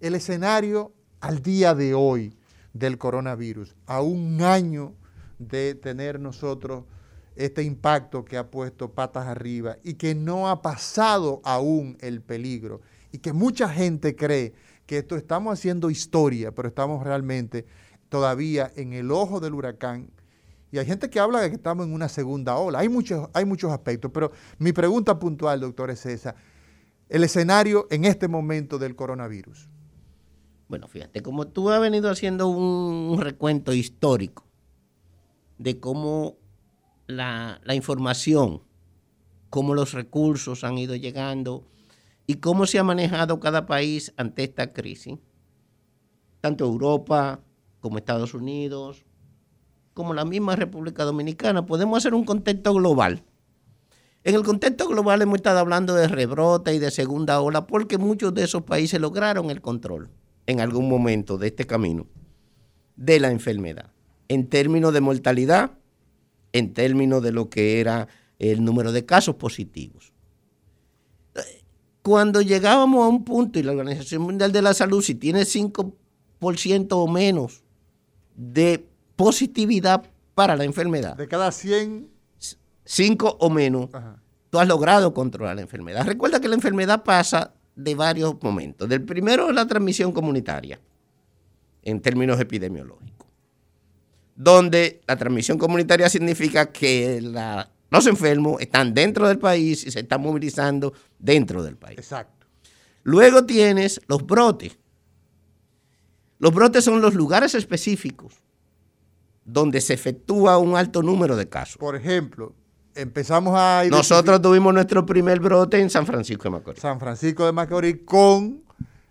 E: el escenario al día de hoy del coronavirus, a un año de tener nosotros este impacto que ha puesto patas arriba y que no ha pasado aún el peligro y que mucha gente cree que esto estamos haciendo historia, pero estamos realmente todavía en el ojo del huracán y hay gente que habla de que estamos en una segunda ola. Hay muchos, hay muchos aspectos, pero mi pregunta puntual, doctor, es esa. El escenario en este momento del coronavirus.
G: Bueno, fíjate, como tú has venido haciendo un recuento histórico de cómo la, la información, cómo los recursos han ido llegando y cómo se ha manejado cada país ante esta crisis, tanto Europa como Estados Unidos, como la misma República Dominicana, podemos hacer un contexto global. En el contexto global hemos estado hablando de rebrote y de segunda ola porque muchos de esos países lograron el control en algún momento de este camino de la enfermedad, en términos de mortalidad, en términos de lo que era el número de casos positivos cuando llegábamos a un punto, y la Organización Mundial de la Salud, si tiene 5% o menos de positividad para la enfermedad.
E: De cada 100.
G: 5 o menos, tú has logrado controlar la enfermedad. Recuerda que la enfermedad pasa de varios momentos. Del primero es la transmisión comunitaria, en términos epidemiológicos, donde la transmisión comunitaria significa que la los enfermos están dentro del país y se están movilizando dentro del país.
E: Exacto.
G: Luego tienes los brotes. Los brotes son los lugares específicos donde se efectúa un alto número de casos.
E: Por ejemplo, empezamos a...
G: Nosotros tuvimos nuestro primer brote en San Francisco de Macorís.
E: San Francisco de Macorís con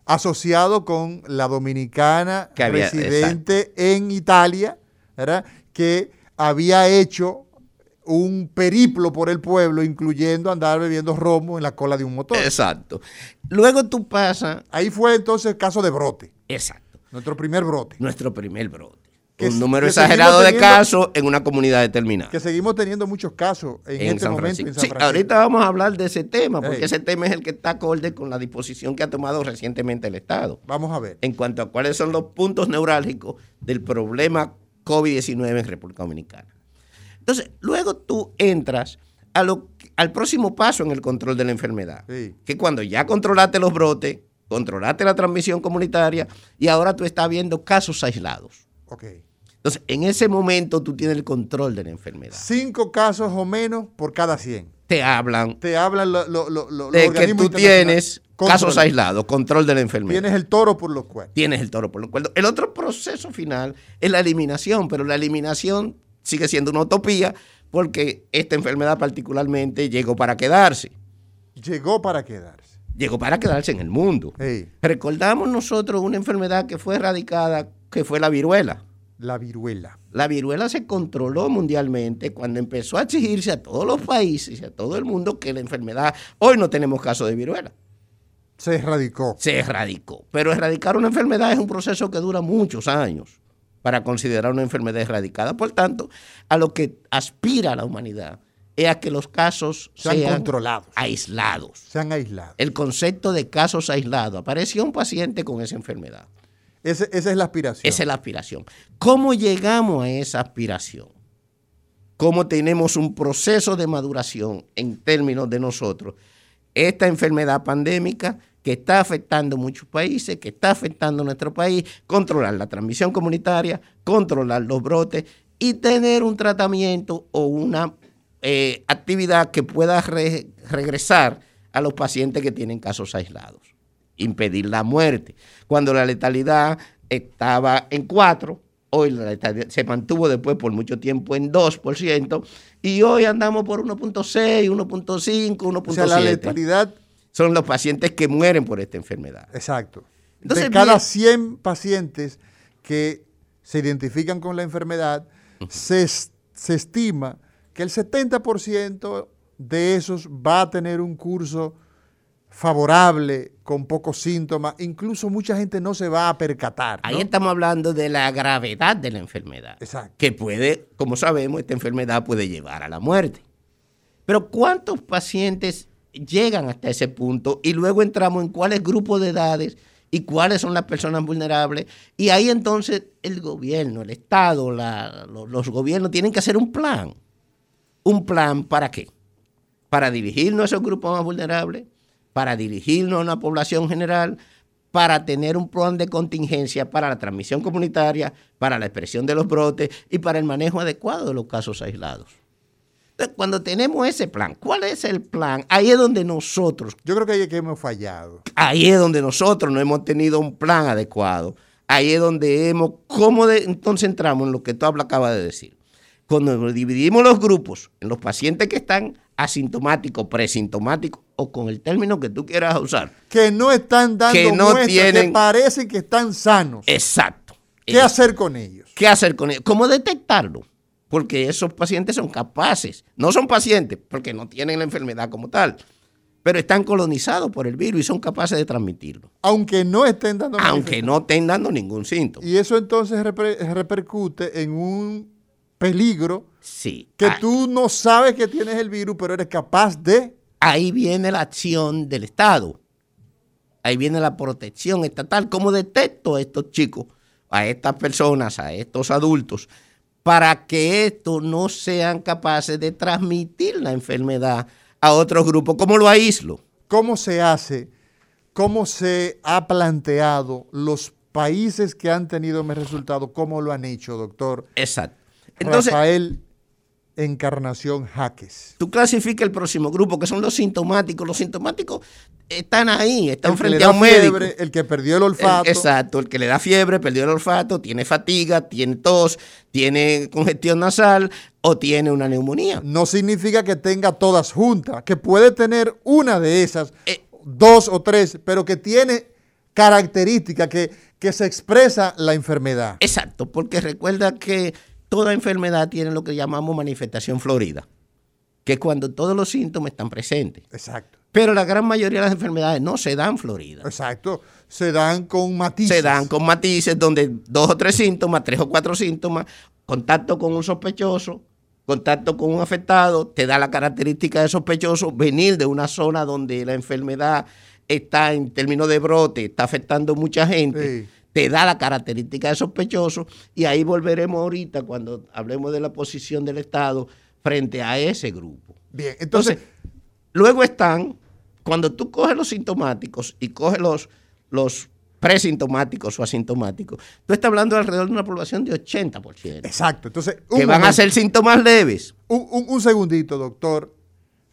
E: asociado con la dominicana que residente en Italia, ¿verdad? que había hecho un periplo por el pueblo, incluyendo andar bebiendo romo en la cola de un motor.
G: Exacto. Luego tú pasas.
E: Ahí fue entonces el caso de brote.
G: Exacto.
E: Nuestro primer brote.
G: Nuestro primer brote. Un número exagerado de casos en una comunidad determinada.
E: Que seguimos teniendo muchos casos en, este momento en San Francisco.
G: ahorita vamos a hablar de ese tema, porque ese tema es el que está acorde con la disposición que ha tomado recientemente el Estado.
E: Vamos a ver.
G: En cuanto a cuáles son los puntos neurálgicos del problema COVID-19 en República Dominicana. Entonces, luego tú entras a lo, al próximo paso en el control de la enfermedad, que cuando ya controlaste los brotes, controlaste la transmisión comunitaria y ahora tú estás viendo casos aislados.
E: Okay.
G: Entonces, en ese momento tú tienes el control de la enfermedad.
E: Cinco casos o menos por cada 100.
G: Te hablan.
E: Te hablan lo,
G: de que tú tienes casos aislados, control de la enfermedad.
E: Tienes el toro por los cuernos.
G: Tienes el toro por los cuernos. El otro proceso final es la eliminación, pero la eliminación sigue siendo una utopía porque esta enfermedad particularmente llegó para quedarse.
E: Llegó para quedarse.
G: Llegó para quedarse en el mundo. Recordamos nosotros una enfermedad que fue erradicada, que fue la viruela.
E: La viruela.
G: La viruela se controló mundialmente cuando empezó a exigirse a todos los países y a todo el mundo que la enfermedad, hoy no tenemos caso de viruela.
E: Se erradicó.
G: Se erradicó. Pero erradicar una enfermedad es un proceso que dura muchos años para considerar una enfermedad erradicada. Por tanto, a lo que aspira la humanidad es a que los casos sean, controlados, aislados.
E: Sean aislados.
G: El concepto de casos aislados. Apareció un paciente con esa enfermedad.
E: esa es la aspiración.
G: Esa es la aspiración. ¿Cómo llegamos a esa aspiración? ¿Cómo tenemos un proceso de maduración en términos de nosotros? Esta enfermedad pandémica que está afectando muchos países, que está afectando nuestro país, controlar la transmisión comunitaria, controlar los brotes y tener un tratamiento o una eh, actividad que pueda regresar a los pacientes que tienen casos aislados, impedir la muerte. Cuando la letalidad estaba en 4, hoy la letalidad se mantuvo después por mucho tiempo en 2%, y hoy andamos por 1.6, 1.5, 1.7. O sea,
E: la letalidad
G: son los pacientes que mueren por esta enfermedad.
E: Exacto. de cada 100 pacientes que se identifican con la enfermedad, se, estima que el 70% de esos va a tener un curso favorable, con pocos síntomas, incluso mucha gente no se va a percatar.
G: Ahí estamos hablando de la gravedad de la enfermedad.
E: Exacto.
G: Que puede, como sabemos, esta enfermedad puede llevar a la muerte. Pero ¿cuántos pacientes llegan hasta ese punto y luego entramos en cuáles grupos de edades y cuáles son las personas vulnerables. Y ahí entonces el gobierno, el Estado, los, gobiernos tienen que hacer un plan. ¿Un plan para qué? Para dirigirnos a esos grupos más vulnerables, para dirigirnos a una población general, para tener un plan de contingencia para la transmisión comunitaria, para la expresión de los brotes y para el manejo adecuado de los casos aislados. Cuando tenemos ese plan, ¿cuál es el plan? Ahí es donde nosotros...
E: Yo creo que ahí es que hemos fallado.
G: Ahí es donde nosotros no hemos tenido un plan adecuado. Ahí es donde hemos... ¿Cómo de, entonces entramos en lo que tú acabas de decir? Cuando dividimos los grupos en los pacientes que están asintomáticos, presintomáticos o con el término que tú quieras usar.
E: Que no están dando
G: que no tienen,
E: que parecen que están sanos.
G: Exacto.
E: ¿Qué hacer con ellos?
G: ¿Qué hacer con ellos? ¿Cómo detectarlo? Porque esos pacientes son capaces, no son pacientes porque no tienen la enfermedad como tal, pero están colonizados por el virus y son capaces de transmitirlo.
E: Aunque no estén dando
G: Aunque no estén dando ningún síntoma.
E: Y eso entonces repercute en un peligro
G: sí.
E: que ah. tú no sabes que tienes el virus, pero eres capaz de...
G: Ahí viene la acción del Estado. Ahí viene la protección estatal. ¿Cómo detecto a estos chicos, a estas personas, a estos adultos, para que estos no sean capaces de transmitir la enfermedad a otros grupos? ¿Cómo lo aíslo?
E: ¿Cómo se hace? ¿Cómo se ha planteado los países que han tenido más resultados? ¿Cómo lo han hecho, doctor?
G: Exacto.
E: Rafael Encarnación Jaques.
G: Tú clasificas el próximo grupo, que son los sintomáticos. Los sintomáticos están ahí, están frente a un médico.
E: el que perdió el olfato.
G: exacto, el que le da fiebre, perdió el olfato, tiene fatiga, tiene tos, tiene congestión nasal o tiene una neumonía.
E: No significa que tenga todas juntas, que puede tener una de esas, eh, dos o tres, pero que tiene características que, que se expresa la enfermedad.
G: Exacto, porque recuerda que toda enfermedad tiene lo que llamamos manifestación florida, que es cuando todos los síntomas están presentes.
E: Exacto.
G: Pero la gran mayoría de las enfermedades no se dan florida.
E: Exacto. Se dan con matices.
G: Se dan con matices donde dos o tres síntomas, tres o cuatro síntomas, contacto con un sospechoso, contacto con un afectado, te da la característica de sospechoso, venir de una zona donde la enfermedad está en términos de brote, está afectando mucha gente. Sí te da la característica de sospechoso y ahí volveremos ahorita cuando hablemos de la posición del Estado frente a ese grupo.
E: Bien, entonces,
G: luego están, cuando tú coges los sintomáticos y coges los, los presintomáticos o asintomáticos, tú estás hablando alrededor de una población de 80%.
E: Exacto, entonces...
G: Que van a ser síntomas leves.
E: Un, un segundito, doctor.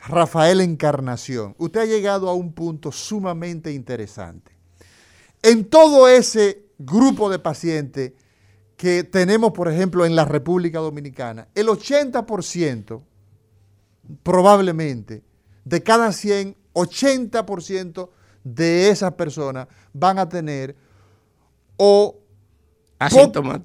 E: Rafael Encarnación, usted ha llegado a un punto sumamente interesante. En todo ese grupo de pacientes que tenemos, por ejemplo, en la República Dominicana, el 80% probablemente de cada 100, 80% de esas personas van a tener o,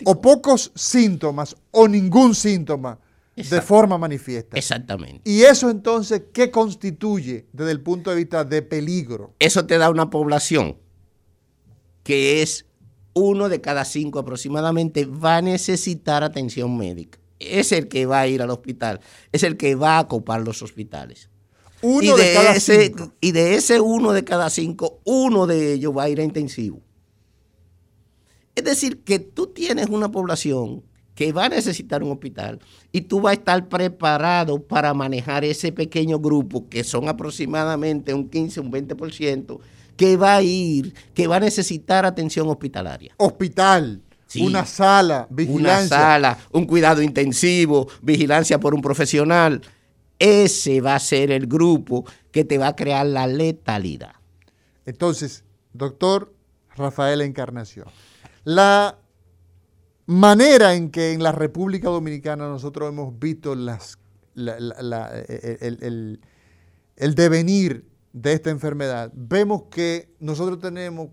E: o pocos síntomas o ningún síntoma de forma manifiesta.
G: Exactamente.
E: Y eso entonces, ¿qué constituye desde el punto de vista de peligro?
G: Eso te da una población que es uno de cada cinco aproximadamente va a necesitar atención médica. Es el que va a ir al hospital, es el que va a ocupar los hospitales.
E: Uno y de, cada
G: ese, Y de ese uno de cada cinco, uno de ellos va a ir a intensivo. Es decir, que tú tienes una población que va a necesitar un hospital y tú vas a estar preparado para manejar ese pequeño grupo, que son aproximadamente un 15, un 20%, que va a ir, que va a necesitar atención hospitalaria.
E: Hospital. Una sala, vigilancia.
G: Una sala, un cuidado intensivo, vigilancia por un profesional. Ese va a ser el grupo que te va a crear la letalidad.
E: Entonces, doctor Rafael Encarnación, la manera en que en la República Dominicana nosotros hemos visto las, el, el devenir de esta enfermedad, vemos que nosotros tenemos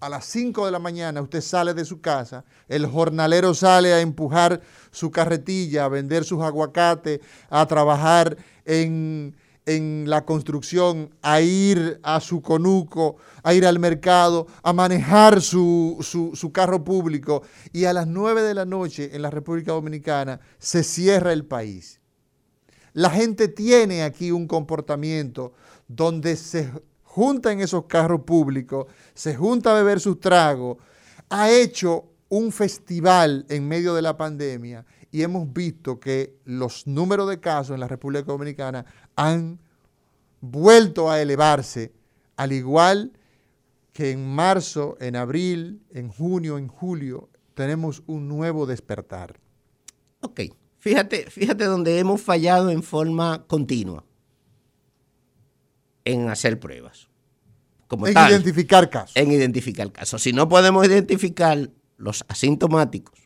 E: a las 5 de la mañana, usted sale de su casa, el jornalero sale a empujar su carretilla, a vender sus aguacates, a trabajar en, en la construcción, a ir a su conuco, a ir al mercado, a manejar su, su, su, carro público y a las 9 de la noche en la República Dominicana se cierra el país. La gente tiene aquí un comportamiento donde se juntan esos carros públicos, se junta a beber sus tragos, ha hecho un festival en medio de la pandemia y hemos visto que los números de casos en la República Dominicana han vuelto a elevarse, al igual que en marzo, en abril, en junio, en julio, tenemos un nuevo despertar.
G: Ok, fíjate, fíjate donde hemos fallado en forma continua en hacer pruebas.
E: Como en identificar casos.
G: En identificar casos. Si no podemos identificar los asintomáticos,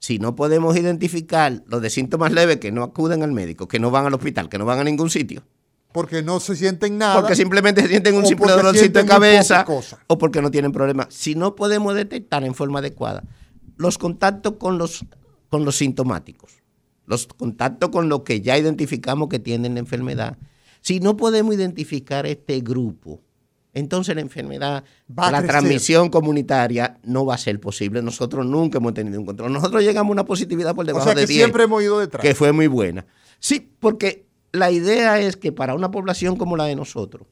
G: Si no podemos identificar los de síntomas leves que no acuden al médico, que no van al hospital, que no van a ningún sitio.
E: Porque no se sienten nada.
G: Porque simplemente se sienten un simple dolorcito de cabeza. O porque no tienen problema. Si no podemos detectar en forma adecuada los contactos con los, con los sintomáticos, los contactos con los que ya identificamos que tienen la enfermedad, si no podemos identificar este grupo, entonces la enfermedad, la transmisión comunitaria no va a ser posible. Nosotros nunca hemos tenido un control. Nosotros llegamos a una positividad por debajo o sea que de 10.
E: siempre hemos ido detrás.
G: Que fue muy buena. Sí, porque la idea es que para una población como la de nosotros,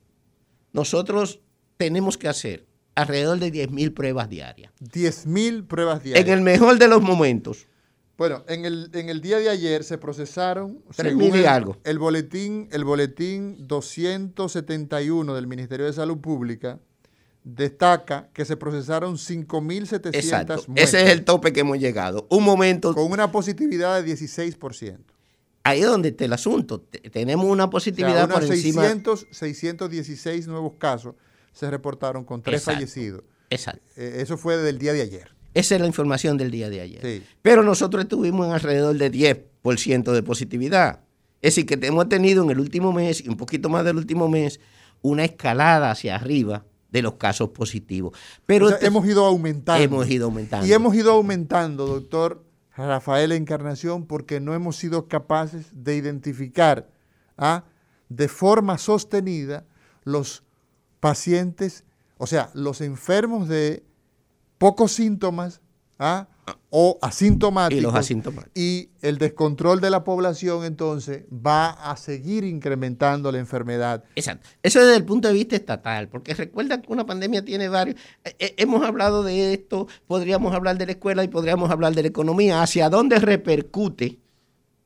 G: nosotros tenemos que hacer alrededor de 10.000 pruebas diarias.
E: 10.000 pruebas diarias.
G: En el mejor de los momentos.
E: Bueno, en el, en el día de ayer se procesaron,
G: según
E: el,
G: algo.
E: el boletín, el boletín 271 del Ministerio de Salud Pública, destaca que se procesaron 5.700 muestras.
G: Ese es el tope que hemos llegado. Un momento.
E: Con una positividad de 16%.
G: Ahí es donde está el asunto. Tenemos una positividad por
E: 600, encima. 616 nuevos casos se reportaron con tres fallecidos.
G: Exacto.
E: Eh, eso fue del día de ayer.
G: Esa es la información del día de ayer. Pero nosotros estuvimos en alrededor de 10% de positividad. Es decir, que hemos tenido en el último mes, y un poquito más del último mes, una escalada hacia arriba de los casos positivos. Pero
E: este hemos ido aumentando.
G: Hemos ido aumentando.
E: Y hemos ido aumentando, doctor Rafael Encarnación, porque no hemos sido capaces de identificar ¿ah? de forma sostenida los pacientes, o sea, los enfermos de pocos síntomas ¿ah? o asintomáticos.
G: Y los asintomáticos.
E: Y el descontrol de la población entonces va a seguir incrementando la enfermedad.
G: Exacto. Eso desde el punto de vista estatal, porque recuerda que una pandemia tiene varios... Eh, eh, hemos hablado de esto, podríamos hablar de la escuela y podríamos hablar de la economía. ¿Hacia dónde repercute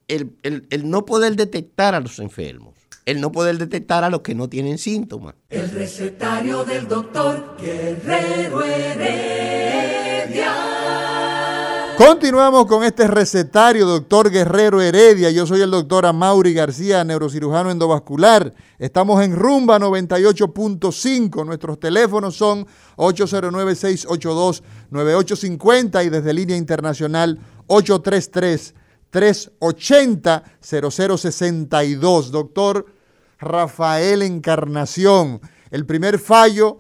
G: el, el no poder detectar a los enfermos? El no poder detectar a los que no tienen síntomas.
B: El recetario del doctor Guerrero Heredia.
E: Continuamos con este recetario, doctor Guerrero Heredia. Yo soy el doctor Amaury García, neurocirujano endovascular. Estamos en Rumba 98.5. Nuestros teléfonos son 809-682-9850 y desde línea internacional 833 380 0062. Doctor Rafael Encarnación, el primer fallo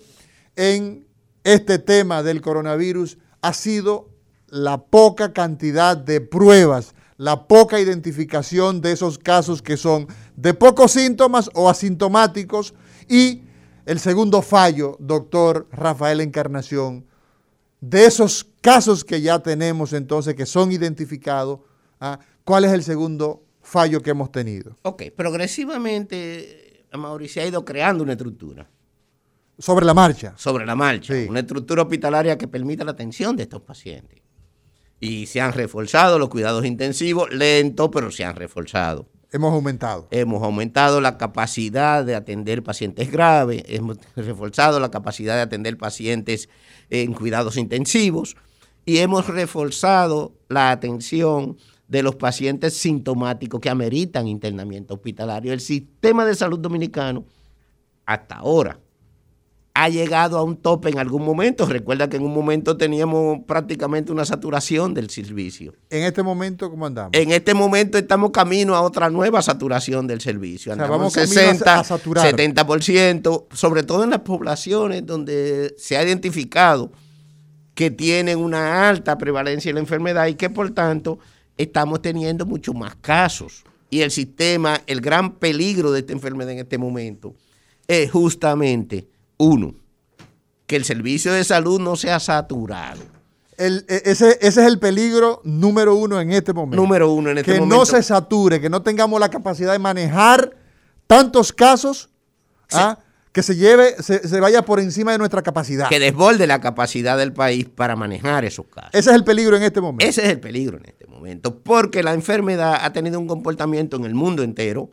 E: en este tema del coronavirus ha sido la poca cantidad de pruebas, la poca identificación de esos casos que son de pocos síntomas o asintomáticos y el segundo fallo, doctor Rafael Encarnación, de esos casos que ya tenemos entonces que son identificados, ¿ah? ¿cuál es el segundo fallo que hemos tenido?
G: Ok, progresivamente Mauricio ha ido creando una estructura.
E: Sobre la marcha.
G: Sobre la marcha. Una estructura hospitalaria que permita la atención de estos pacientes. Y se han reforzado los cuidados intensivos, lento, pero se han reforzado.
E: Hemos aumentado.
G: Hemos aumentado la capacidad de atender pacientes graves, hemos reforzado la capacidad de atender pacientes en cuidados intensivos y hemos reforzado la atención de los pacientes sintomáticos que ameritan internamiento hospitalario. El sistema de salud dominicano, hasta ahora, ha llegado a un tope en algún momento. Recuerda que en un momento teníamos prácticamente una saturación del servicio.
E: ¿En este momento cómo andamos?
G: En este momento estamos camino a otra nueva saturación del servicio. Andamos vamos 60, a 70%, sobre todo en las poblaciones donde se ha identificado que tienen una alta prevalencia de la enfermedad y que por tanto estamos teniendo muchos más casos. Y el sistema, el gran peligro de esta enfermedad en este momento es justamente, uno, que el servicio de salud no sea saturado.
E: E, ese, es el peligro número uno en este momento.
G: Número uno en este
E: momento. Que no se sature, que no tengamos la capacidad de manejar tantos casos. ¿ah? Que se lleve, se, vaya por encima de nuestra capacidad.
G: Que desborde la capacidad del país para manejar esos casos.
E: Ese es el peligro en este momento.
G: Ese es el peligro en este momento, porque la enfermedad ha tenido un comportamiento en el mundo entero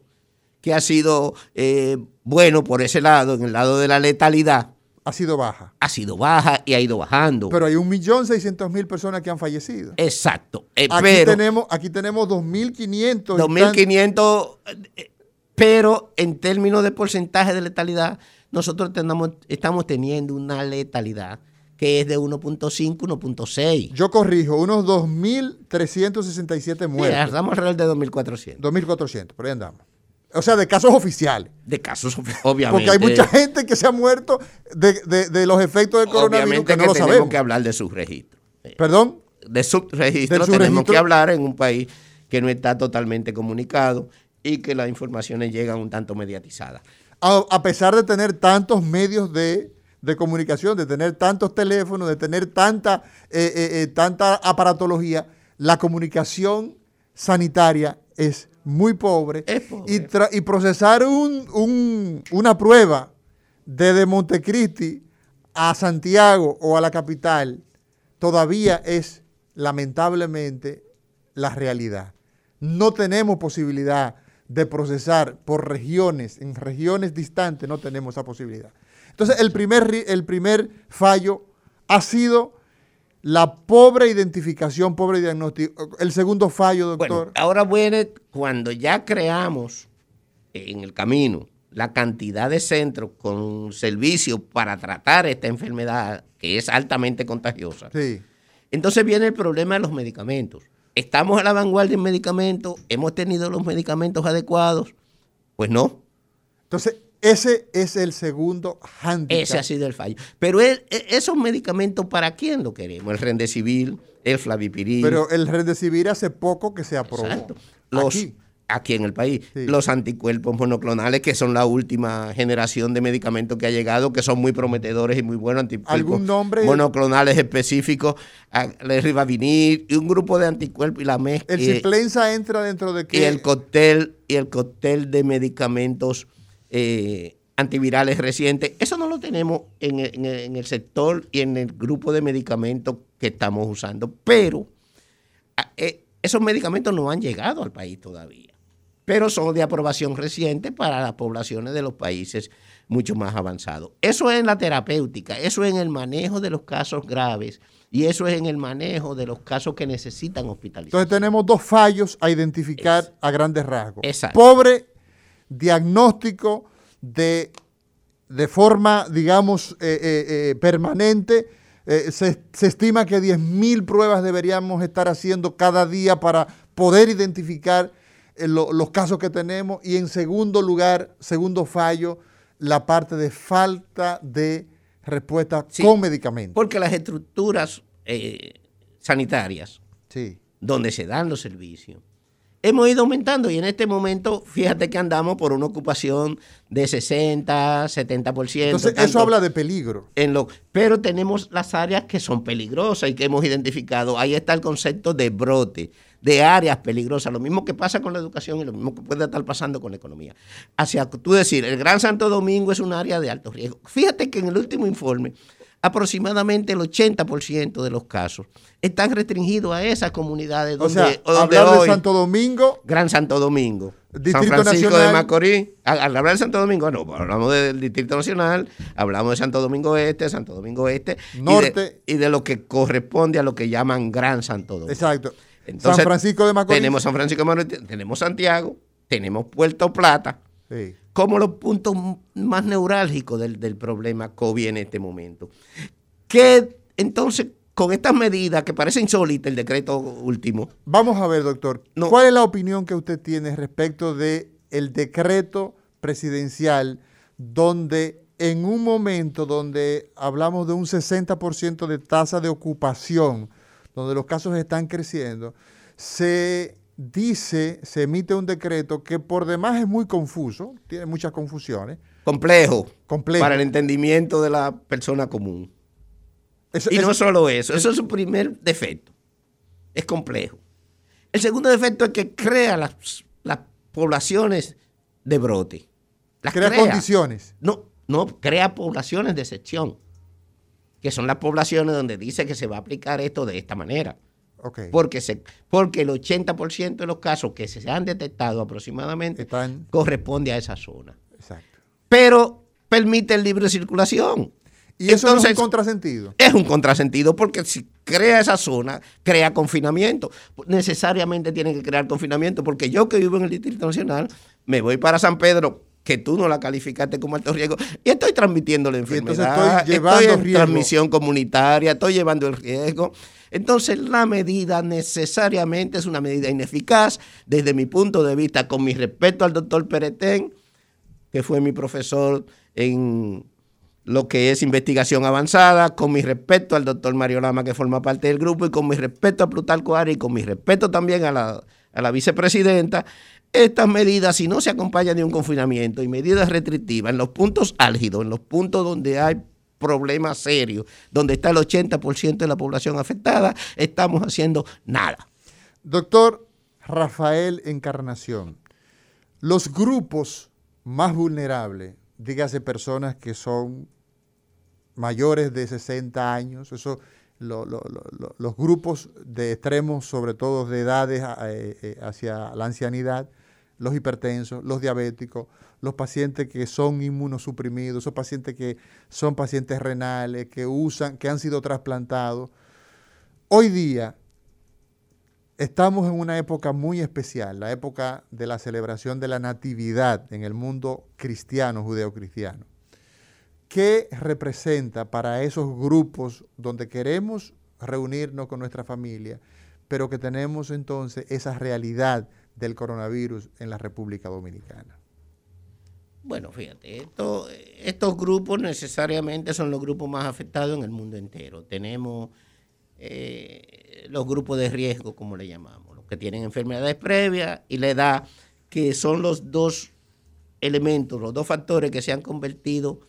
G: que ha sido eh, bueno por ese lado, en el lado de la letalidad.
E: Ha sido baja.
G: Ha sido baja y ha ido bajando.
E: Pero hay un millón seiscientos mil personas que han fallecido.
G: Exacto.
E: Eh, aquí, tenemos, aquí tenemos 2.500.
G: 2.500 pero en términos de porcentaje de letalidad, nosotros estamos teniendo una letalidad que es de 1.5, 1.6.
E: Yo corrijo, unos 2.367 muertos.
G: estamos alrededor de 2.400.
E: 2.400, por ahí andamos. O sea, de casos oficiales.
G: De casos, obviamente.
E: Porque hay mucha gente que se ha muerto de, los efectos del coronavirus que no lo sabemos.
G: Tenemos que hablar de subregistro.
E: ¿Perdón?
G: De subregistro tenemos que hablar en un país que no está totalmente comunicado y que las informaciones llegan un tanto mediatizadas.
E: A, pesar de tener tantos medios de, comunicación, de tener tantos teléfonos, de tener tanta, eh, eh, eh, tanta aparatología, la comunicación sanitaria es muy pobre. Y, procesar una prueba desde Montecristi a Santiago o a la capital todavía es lamentablemente la realidad. No tenemos posibilidad de procesar por regiones, en regiones distantes no tenemos esa posibilidad. Entonces, el primer, el primer fallo ha sido la pobre identificación, pobre diagnóstico. El segundo fallo, doctor.
G: ahora viene cuando ya creamos en el camino la cantidad de centros con servicios para tratar esta enfermedad que es altamente contagiosa.
E: Sí.
G: Entonces viene el problema de los medicamentos. ¿Estamos a la vanguardia en medicamentos? ¿Hemos tenido los medicamentos adecuados? Pues no.
E: Entonces, ese es el segundo handicap.
G: Ese ha sido el fallo. Pero e, esos medicamentos, ¿para quién lo queremos? El Rendecivir, el Flavipiril.
E: Pero el Rendecivir hace poco que se aprobó. Exacto.
G: Los, aquí en el país. Los anticuerpos monoclonales, que son la última generación de medicamentos que ha llegado, que son muy prometedores y muy buenos. Anticuerpos
E: ¿Algún nombre?
G: Monoclonales específicos, el ribavinil y un grupo de anticuerpos y la mezcla.
E: ¿El ciflenza entra dentro de qué?
G: Y el cóctel, y el cóctel de medicamentos eh, antivirales recientes. Eso no lo tenemos en el sector y en el grupo de medicamentos que estamos usando, pero eh, esos medicamentos no han llegado al país todavía pero son de aprobación reciente para las poblaciones de los países mucho más avanzados. Eso es en la terapéutica, eso es en el manejo de los casos graves y eso es en el manejo de los casos que necesitan hospitalización.
E: Entonces tenemos dos fallos a identificar a grandes rasgos.
G: Exacto.
E: Pobre diagnóstico de, de forma, digamos, eh, eh, eh, permanente. se, se, estima que 10.000 pruebas deberíamos estar haciendo cada día para poder identificar los casos que tenemos y en segundo lugar, segundo fallo, la parte de falta de respuesta con medicamentos.
G: Porque las estructuras eh, sanitarias, donde se dan los servicios, hemos ido aumentando y en este momento, fíjate que andamos por una ocupación de 60, 70%.
E: Entonces, eso habla de peligro.
G: En lo, pero tenemos las áreas que son peligrosas y que hemos identificado. Ahí está el concepto de brote de áreas peligrosas, lo mismo que pasa con la educación y lo mismo que puede estar pasando con la economía. Hacia tú decir, el Gran Santo Domingo es un área de alto riesgo. Fíjate que en el último informe, aproximadamente el 80% de los casos están restringidos a esas comunidades donde,
E: o hablar de Santo Domingo,
G: Gran Santo Domingo, San Francisco de Macorís, al hablar de Santo Domingo, no, pues hablamos del Distrito Nacional, hablamos de Santo Domingo Este, Santo Domingo Este,
E: Norte
G: y de lo que corresponde a lo que llaman Gran Santo Domingo.
E: Exacto. San Francisco de Macorís.
G: Tenemos San Francisco de Macorís, tenemos Santiago, tenemos Puerto Plata, como los puntos más neurálgicos del, problema COVID en este momento. Que entonces, con estas medidas que parece insólita el decreto último.
E: Vamos a ver, doctor. ¿Cuál es la opinión que usted tiene respecto de el decreto presidencial donde en un momento donde hablamos de un 60% de tasa de ocupación donde los casos están creciendo, se dice, se emite un decreto que por demás es muy confuso, tiene muchas confusiones.
G: Complejo. Complejo. Para el entendimiento de la persona común. y no solo eso, eso es su primer defecto. Es complejo. El segundo defecto es que crea las, poblaciones de brote.
E: Las crea, condiciones.
G: No, no, crea poblaciones de excepción que son las poblaciones donde dice que se va a aplicar esto de esta manera. Porque, se, porque el 80% de los casos que se han detectado aproximadamente corresponde a esa zona.
E: Exacto.
G: Pero permite el libre circulación.
E: ¿Y eso es un contrasentido?
G: Es un contrasentido porque si crea esa zona, crea confinamiento. Necesariamente tiene que crear confinamiento porque yo que vivo en el Distrito Nacional, me voy para San Pedro que tú no la calificaste como alto riesgo y estoy transmitiendo la enfermedad, estoy, llevando estoy en transmisión comunitaria, estoy llevando el riesgo. Entonces la medida necesariamente es una medida ineficaz desde mi punto de vista, con mi respeto al doctor Peretén, que fue mi profesor en lo que es investigación avanzada, con mi respeto al doctor Mario Lama, que forma parte del grupo, y con mi respeto a Plutarco Ari, y con mi respeto también a la, a la vicepresidenta, estas medidas, si no se acompañan de un confinamiento y medidas restrictivas en los puntos álgidos, en los puntos donde hay problemas serios, donde está el 80% de la población afectada, estamos haciendo nada.
E: Doctor Rafael Encarnación, los grupos más vulnerables, dígase personas que son mayores de 60 años, eso, los grupos de extremos, sobre todo de edades eh, eh, hacia la ancianidad, los hipertensos, los diabéticos, los pacientes que son inmunosuprimidos, esos pacientes que son pacientes renales, que usan, que han sido trasplantados. Hoy día estamos en una época muy especial, la época de la celebración de la natividad en el mundo cristiano, judeocristiano. ¿Qué representa para esos grupos donde queremos reunirnos con nuestra familia, pero que tenemos entonces esa realidad del coronavirus en la República Dominicana?
G: Bueno, fíjate, estos grupos necesariamente son los grupos más afectados en el mundo entero. Tenemos eh, los grupos de riesgo, como le llamamos, los que tienen enfermedades previas y la edad, que son los dos elementos, los dos factores que se han convertido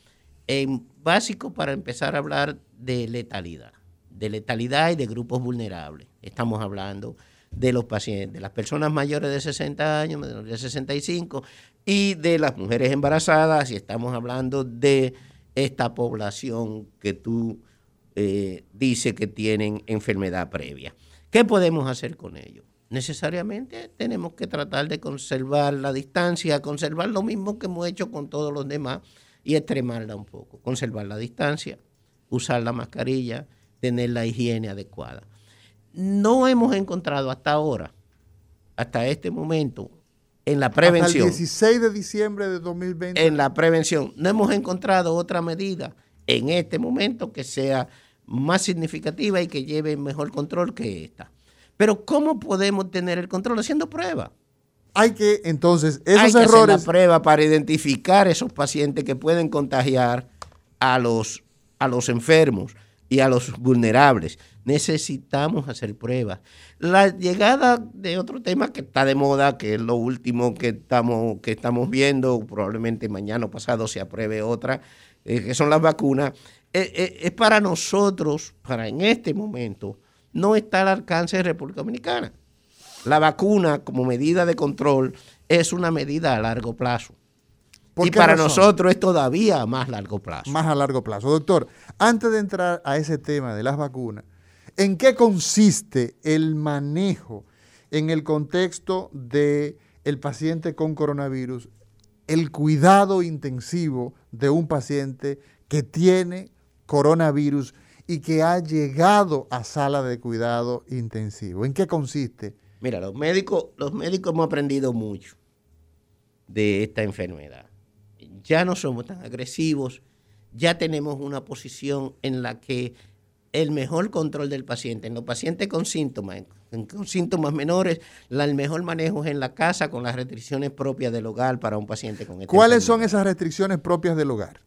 G: en básicos para empezar a hablar de letalidad, de letalidad y de grupos vulnerables. Estamos hablando de los pacientes, de las personas mayores de 60 años, menores de 65 y de las mujeres embarazadas, y estamos hablando de esta población que tú eh, dices que tienen enfermedad previa. ¿Qué podemos hacer con ellos? Necesariamente tenemos que tratar de conservar la distancia, conservar lo mismo que hemos hecho con todos los demás y extremarla un poco, conservar la distancia, usar la mascarilla, tener la higiene adecuada no hemos encontrado hasta ahora, hasta este momento, en la prevención.
E: Hasta el 16 de diciembre de 2020.
G: En la prevención, no hemos encontrado otra medida en este momento que sea más significativa y que lleve mejor control que esta. Pero ¿cómo podemos tener el control haciendo pruebas?
E: Hay que entonces esos
G: Hay que
E: errores
G: hacer la prueba para identificar esos pacientes que pueden contagiar a los a los enfermos y a los vulnerables. Necesitamos hacer pruebas. La llegada de otro tema que está de moda, que es lo último que estamos, que estamos viendo, probablemente mañana o pasado se apruebe otra, eh, que son las vacunas, eh, eh, es para nosotros, para en este momento, no está al alcance de República Dominicana. La vacuna como medida de control es una medida a largo plazo. Y para nosotros es todavía más largo plazo.
E: Más a largo plazo. Doctor, antes de entrar a ese tema de las vacunas, ¿en qué consiste el manejo en el contexto de el paciente con coronavirus, el cuidado intensivo de un paciente que tiene coronavirus y que ha llegado a sala de cuidado intensivo? ¿En qué consiste?
G: Mira, los médicos, los médicos hemos aprendido mucho de esta enfermedad ya no somos tan agresivos, ya tenemos una posición en la que el mejor control del paciente, en los pacientes con síntomas, con síntomas menores, el mejor manejo es en la casa con las restricciones propias del hogar para un paciente con
E: esta ¿Cuáles son esas restricciones propias del hogar?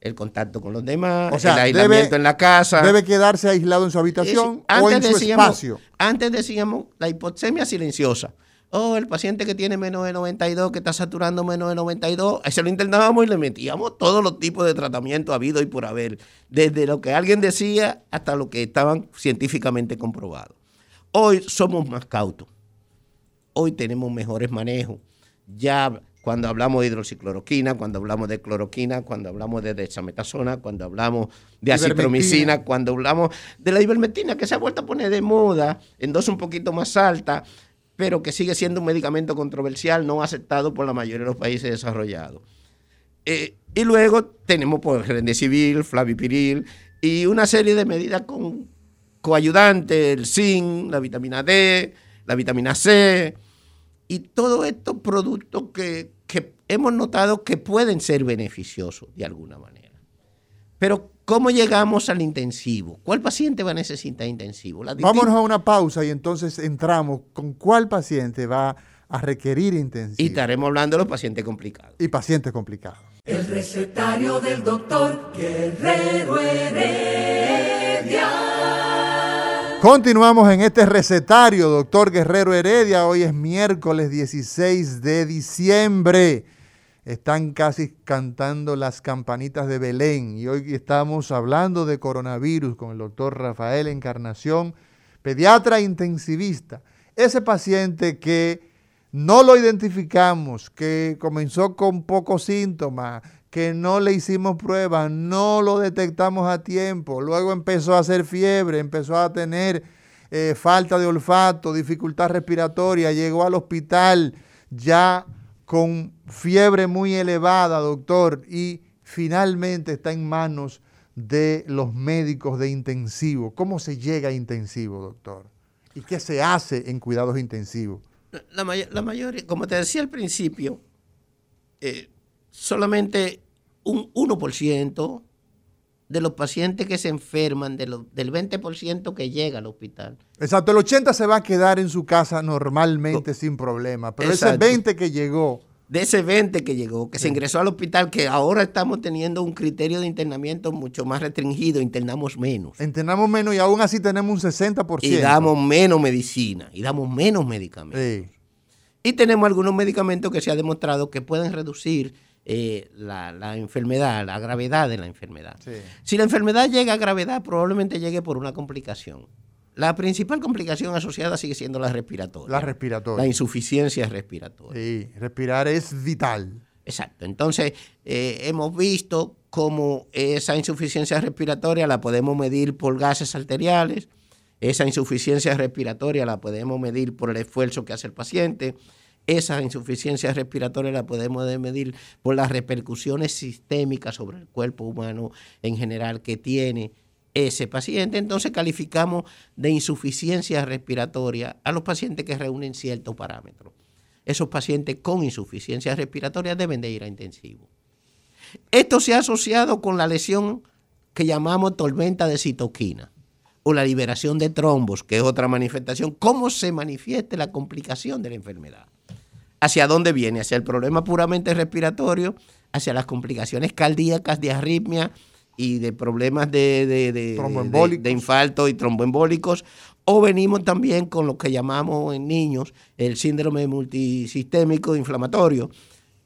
G: El contacto con los demás, el aislamiento en la casa.
E: Debe quedarse aislado en su habitación o en su espacio.
G: Antes decíamos la hipoxemia silenciosa oh, el paciente que tiene menos de 92, que está saturando menos de 92, ahí se lo internábamos y le metíamos todos los tipos de tratamiento habido y por haber, desde lo que alguien decía hasta lo que estaban científicamente comprobados. Hoy somos más cautos, hoy tenemos mejores manejos. Ya cuando hablamos de hidroxicloroquina, cuando hablamos de cloroquina, cuando hablamos de dexametasona, cuando hablamos de acitromicina, cuando hablamos de la ivermectina, que se ha vuelto a poner de moda en dos un poquito más alta, pero que sigue siendo un medicamento controversial, no aceptado por la mayoría de los países desarrollados. Eh, y luego tenemos pues, civil, flavipiril y una serie de medidas con coayudantes, el zinc, la vitamina D, la vitamina C y todos estos productos que, hemos notado que pueden ser beneficiosos de alguna manera. Pero, ¿cómo llegamos al intensivo? ¿Cuál paciente va a necesitar intensivo?
E: Vámonos a una pausa y entonces entramos con cuál paciente va a requerir intensivo.
G: Y estaremos hablando de los pacientes complicados.
E: Y pacientes complicados.
B: El recetario del doctor Guerrero Heredia.
E: Continuamos en este recetario, doctor Guerrero Heredia. Hoy es miércoles 16 de diciembre. Están casi cantando las campanitas de Belén y hoy estamos hablando de coronavirus con el doctor Rafael Encarnación, pediatra intensivista. Ese paciente que no lo identificamos, que comenzó con pocos síntomas, que no le hicimos pruebas, no lo detectamos a tiempo, luego empezó a hacer fiebre, empezó a tener eh, falta de olfato, dificultad respiratoria, llegó al hospital ya con fiebre muy elevada, doctor, y finalmente está en manos de los médicos de intensivo. ¿Cómo se llega a intensivo, doctor? ¿Y qué se hace en cuidados intensivos?
G: La, mayoría, como te decía al principio, eh, solamente un 1% de los pacientes que se enferman, de del 20% que llega al hospital.
E: Exacto, el 80 se va a quedar en su casa normalmente sin problema, pero ese 20 que llegó...
G: De ese 20 que llegó, que se ingresó al hospital, que ahora estamos teniendo un criterio de internamiento mucho más restringido, internamos menos.
E: Internamos menos y aún así tenemos un 60%.
G: Y damos menos medicina, y damos menos medicamentos. Y tenemos algunos medicamentos que se ha demostrado que pueden reducir eh, la, enfermedad, la gravedad de la enfermedad. Si la enfermedad llega a gravedad, probablemente llegue por una complicación. La principal complicación asociada sigue siendo la respiratoria.
E: La respiratoria.
G: La insuficiencia respiratoria.
E: Sí, respirar es vital.
G: Exacto. Entonces, eh, hemos visto cómo esa insuficiencia respiratoria la podemos medir por gases arteriales, esa insuficiencia respiratoria la podemos medir por el esfuerzo que hace el paciente, esa insuficiencia respiratoria la podemos medir por las repercusiones sistémicas sobre el cuerpo humano en general que tiene ese paciente. Entonces calificamos de insuficiencia respiratoria a los pacientes que reúnen ciertos parámetros. Esos pacientes con insuficiencia respiratoria deben de ir a intensivo. Esto se ha asociado con la lesión que llamamos tormenta de citoquina o la liberación de trombos, que es otra manifestación. ¿Cómo se manifiesta la complicación de la enfermedad? ¿Hacia dónde viene? ¿Hacia el problema puramente respiratorio? ¿Hacia las complicaciones cardíacas de arritmia y de problemas de, de, de, infarto y tromboembólicos? ¿O venimos también con lo que llamamos en niños el síndrome multisistémico inflamatorio?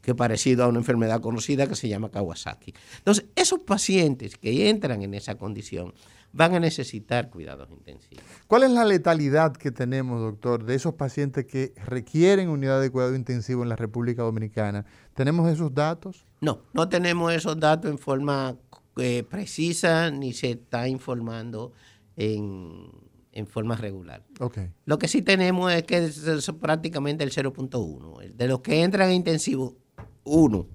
G: que es parecido a una enfermedad conocida que se llama Kawasaki. Entonces, esos pacientes que entran en esa condición van a necesitar cuidados intensivos.
E: ¿Cuál es la letalidad que tenemos, doctor, de esos pacientes que requieren unidad de cuidado intensivo en la República Dominicana? ¿Tenemos esos datos?
G: No, no tenemos esos datos en forma eh, precisa ni se está informando en, forma regular.
E: Okay.
G: Lo que sí tenemos es que es prácticamente el 0.1. De los que entran a intensivo, uno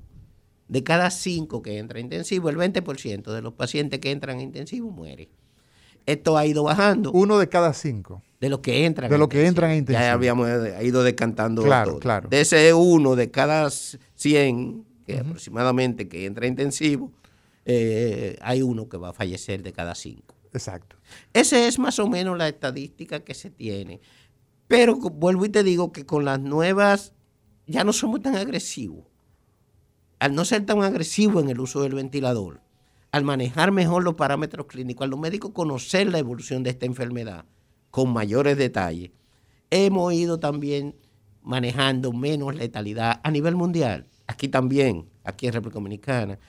G: de cada cinco que entran a intensivo, el 20% de los pacientes que entran a intensivo muere. Esto ha ido bajando.
E: Uno de cada cinco.
G: De los que entran.
E: De los que entran a intensivo.
G: Ya habíamos ido descantando.
E: Claro, claro.
G: De ese uno de cada 100, que aproximadamente que entra a intensivo, eh, hay uno que va a fallecer de cada cinco.
E: Exacto.
G: Esa es más o menos la estadística que se tiene. Pero vuelvo y te digo que con las nuevas ya no somos tan agresivos. Al no ser tan agresivos en el uso del ventilador, al manejar mejor los parámetros clínicos, al los médicos conocer la evolución de esta enfermedad con mayores detalles, hemos ido también manejando menos letalidad a nivel mundial. Aquí también, aquí en República Dominicana.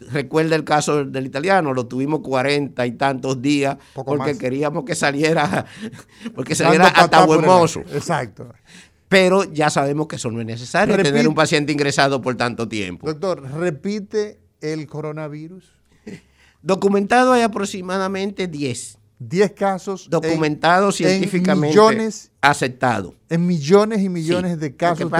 G: recuerda el caso del italiano, lo tuvimos cuarenta y tantos días porque queríamos que saliera, porque saliera hasta buen mozo.
E: Exacto.
G: Pero ya sabemos que eso no es necesario, tener un paciente ingresado por tanto tiempo.
E: Doctor, repite el coronavirus?
G: Documentado hay aproximadamente 10.
E: 10 casos.
G: Documentados científicamente.
E: millones.
G: Aceptados.
E: En millones y millones de casos.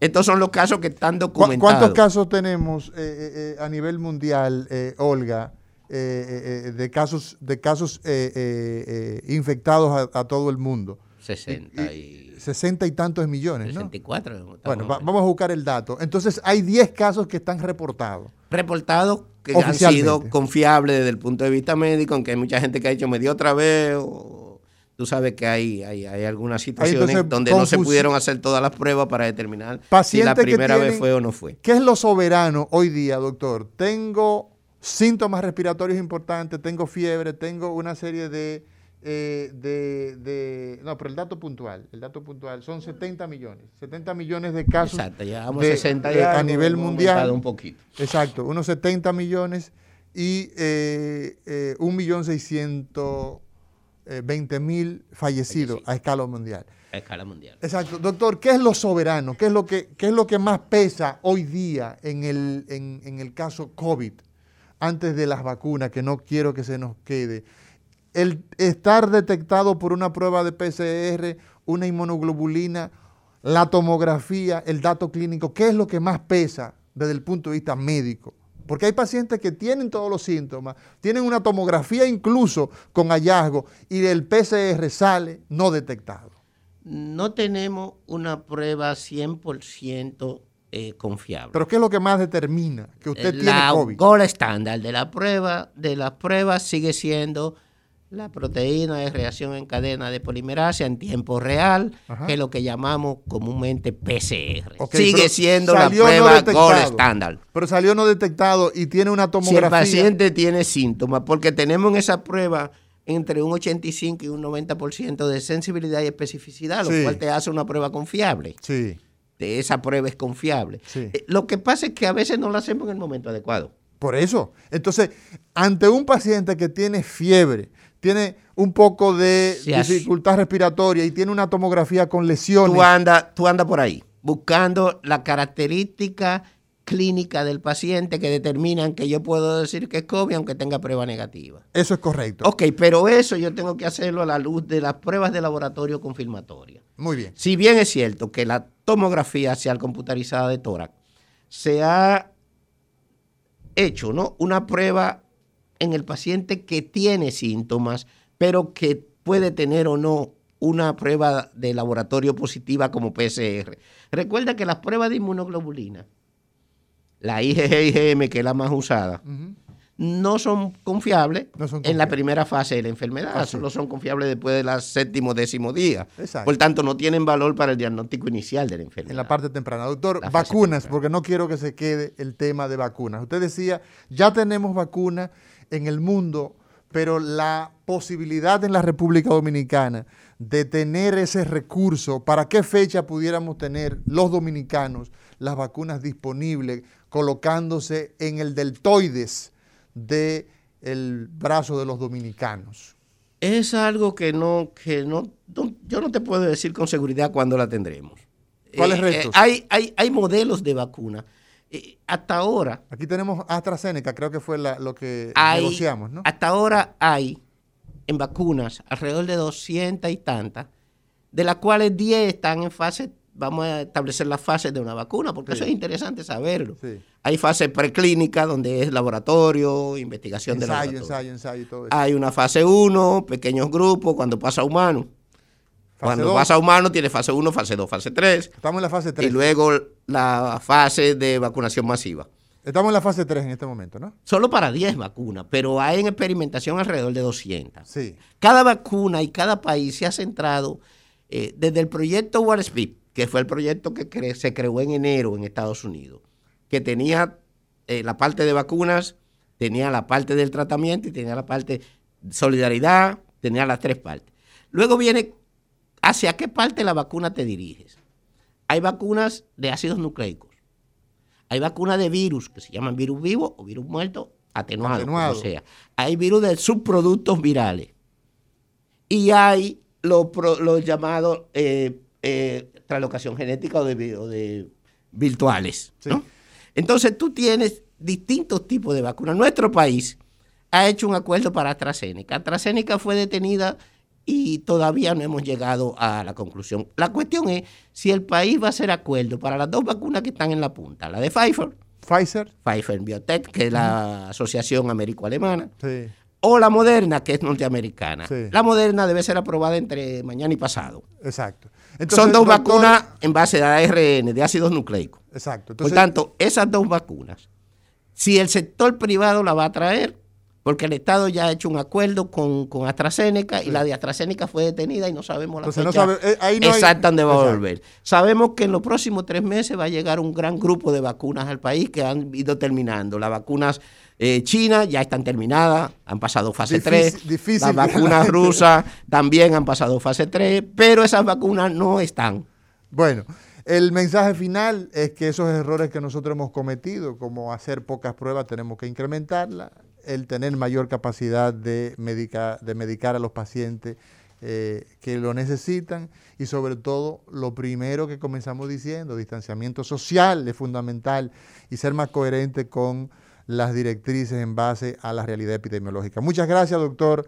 G: estos son los casos que están documentados.
E: ¿Cuántos casos tenemos eh, eh, eh, a nivel mundial, Olga, de casos, de casos infectados a, todo el mundo?
G: 60 y...
E: 60 y tantos millones, ¿no?
G: 64.
E: Bueno, vamos a buscar el dato. Entonces, hay 10 casos que están reportados.
G: Reportados que han sido confiables desde el punto de vista médico, aunque hay mucha gente que ha dicho, me dio otra vez, o tú sabes que hay, hay, algunas situaciones donde no se pudieron hacer todas las pruebas para determinar si la primera vez fue o no fue.
E: ¿Qué es lo soberano hoy día, doctor? Tengo síntomas respiratorios importantes, tengo fiebre, tengo una serie de eh, de, No, pero el dato puntual, el dato puntual, son 70 millones. 70 millones de casos.
G: Exacto, llevamos 60
E: a nivel mundial.
G: Un poquito.
E: Exacto, unos 70 millones y eh, eh, 1.620.000 mil fallecidos a escala mundial.
G: A escala mundial.
E: Exacto. Doctor, ¿qué es lo soberano? ¿Qué es lo que, qué es lo que más pesa hoy día en el, en, en el caso COVID? Antes de las vacunas, que no quiero que se nos quede el estar detectado por una prueba de PCR, una inmunoglobulina, la tomografía, el dato clínico, ¿qué es lo que más pesa desde el punto de vista médico? Porque hay pacientes que tienen todos los síntomas, tienen una tomografía incluso con hallazgo y el PCR sale no detectado.
G: No tenemos una prueba 100% eh, confiable.
E: ¿Pero qué es lo que más determina que usted tiene COVID?
G: La estándar de la prueba, de las pruebas sigue siendo la proteína de reacción en cadena de polimerasa en tiempo real, que es lo que llamamos comúnmente PCR. Sigue siendo la prueba gold estándar.
E: Pero salió no detectado y tiene una tomografía. Si el
G: paciente tiene síntomas, porque tenemos en esa prueba entre un 85 y un 90% de sensibilidad y especificidad, lo cual te hace una prueba confiable.
E: Sí.
G: De esa prueba es confiable. Eh, lo que pasa es que a veces no la hacemos en el momento adecuado.
E: Por eso. Entonces, ante un paciente que tiene fiebre, tiene un poco de dificultad respiratoria y tiene una tomografía con lesiones.
G: Tú andas tú anda por ahí buscando la característica clínica del paciente que determinan que yo puedo decir que es COVID aunque tenga prueba negativa.
E: Eso es correcto.
G: Ok, pero eso yo tengo que hacerlo a la luz de las pruebas de laboratorio confirmatorias.
E: Muy bien.
G: Si bien es cierto que la tomografía sea computarizada de tórax, se ha hecho ¿no? una prueba en el paciente que tiene síntomas, pero que puede tener o no una prueba de laboratorio positiva como PCR. Recuerda que las pruebas de inmunoglobulina, la IgG IgM, que es la más usada, no son confiables en la primera fase de la enfermedad, solo son confiables después del séptimo décimo día. Por tanto, no tienen valor para el diagnóstico inicial de la enfermedad.
E: En la parte temprana. Doctor, vacunas, porque no quiero que se quede el tema de vacunas. Usted decía, ya tenemos vacunas en el mundo, pero la posibilidad en la República Dominicana de tener ese recurso, ¿para qué fecha pudiéramos tener los dominicanos las vacunas disponibles colocándose en el deltoides del el brazo de los dominicanos?
G: Es algo que no, que no, yo no te puedo decir con seguridad cuándo la tendremos.
E: ¿Cuáles eh, retos?
G: hay, hay, hay modelos de vacuna eh, hasta ahora.
E: Aquí tenemos AstraZeneca, creo que fue lo que negociamos, ¿no?
G: Hasta ahora hay en vacunas alrededor de 200 y tantas, de las cuales 10 están en fase, vamos a establecer las fases de una vacuna, porque eso es interesante saberlo. Hay fase preclínica, donde es laboratorio, investigación de laboratorio.
E: Ensayo, ensayo, y todo
G: eso. Hay una fase 1, pequeños grupos, cuando pasa a humano. Cuando pasa a humano tiene fase 1, fase 2, fase 3.
E: Estamos en la fase 3.
G: Y luego la fase de vacunación masiva.
E: Estamos en la fase 3 en este momento, ¿no?
G: Solo para 10 vacunas, pero hay en experimentación alrededor de 200.
E: Sí.
G: Cada vacuna y cada país se ha centrado eh, desde el proyecto Warp Speed, que fue el proyecto que se creó en enero en Estados Unidos, que tenía eh, la parte de vacunas, tenía la parte del tratamiento y tenía la parte de solidaridad, tenía las tres partes. Luego viene hacia qué parte de la vacuna te diriges. Hay vacunas de ácidos nucleicos. Hay vacunas de virus, que se llaman virus vivo o virus muerto, atenuado, Como sea. Hay virus de subproductos virales. Y hay los llamados eh, eh, translocación genética o de, virtuales. Entonces tú tienes distintos tipos de vacunas. Nuestro país ha hecho un acuerdo para AstraZeneca. AstraZeneca fue detenida y todavía no hemos llegado a la conclusión. La cuestión es si el país va a hacer acuerdo para las dos vacunas que están en la punta, la de Pfizer,
E: Pfizer,
G: Pfizer Biotech, que es la asociación américo-alemana,
E: sí.
G: o la Moderna, que es norteamericana. La Moderna debe ser aprobada entre mañana y pasado.
E: Exacto.
G: Son dos vacunas en base de ARN, de ácidos nucleicos.
E: Exacto.
G: Por tanto, esas dos vacunas, si el sector privado la va a traer, porque el Estado ya ha hecho un acuerdo con, AstraZeneca y la de AstraZeneca fue detenida y no sabemos la fecha eh, exacta dónde va a volver. Sabemos que en los próximos tres meses va a llegar un gran grupo de vacunas al país que han ido terminando. Las vacunas eh, chinas ya están terminadas, han pasado fase 3. Las vacunas rusas también han pasado fase 3, pero esas vacunas no están.
E: Bueno, el mensaje final es que esos errores que nosotros hemos cometido, como hacer pocas pruebas, tenemos que incrementarlas el tener mayor capacidad de, medicar a los pacientes eh, que lo necesitan y sobre todo lo primero que comenzamos diciendo, distanciamiento social es fundamental y ser más coherente con las directrices en base a la realidad epidemiológica. Muchas gracias, doctor,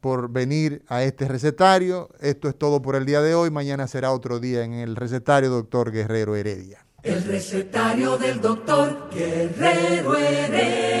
E: por venir a este recetario. Esto es todo por el día de hoy. Mañana será otro día en el recetario, doctor Guerrero Heredia.
B: El recetario del doctor Guerrero Heredia.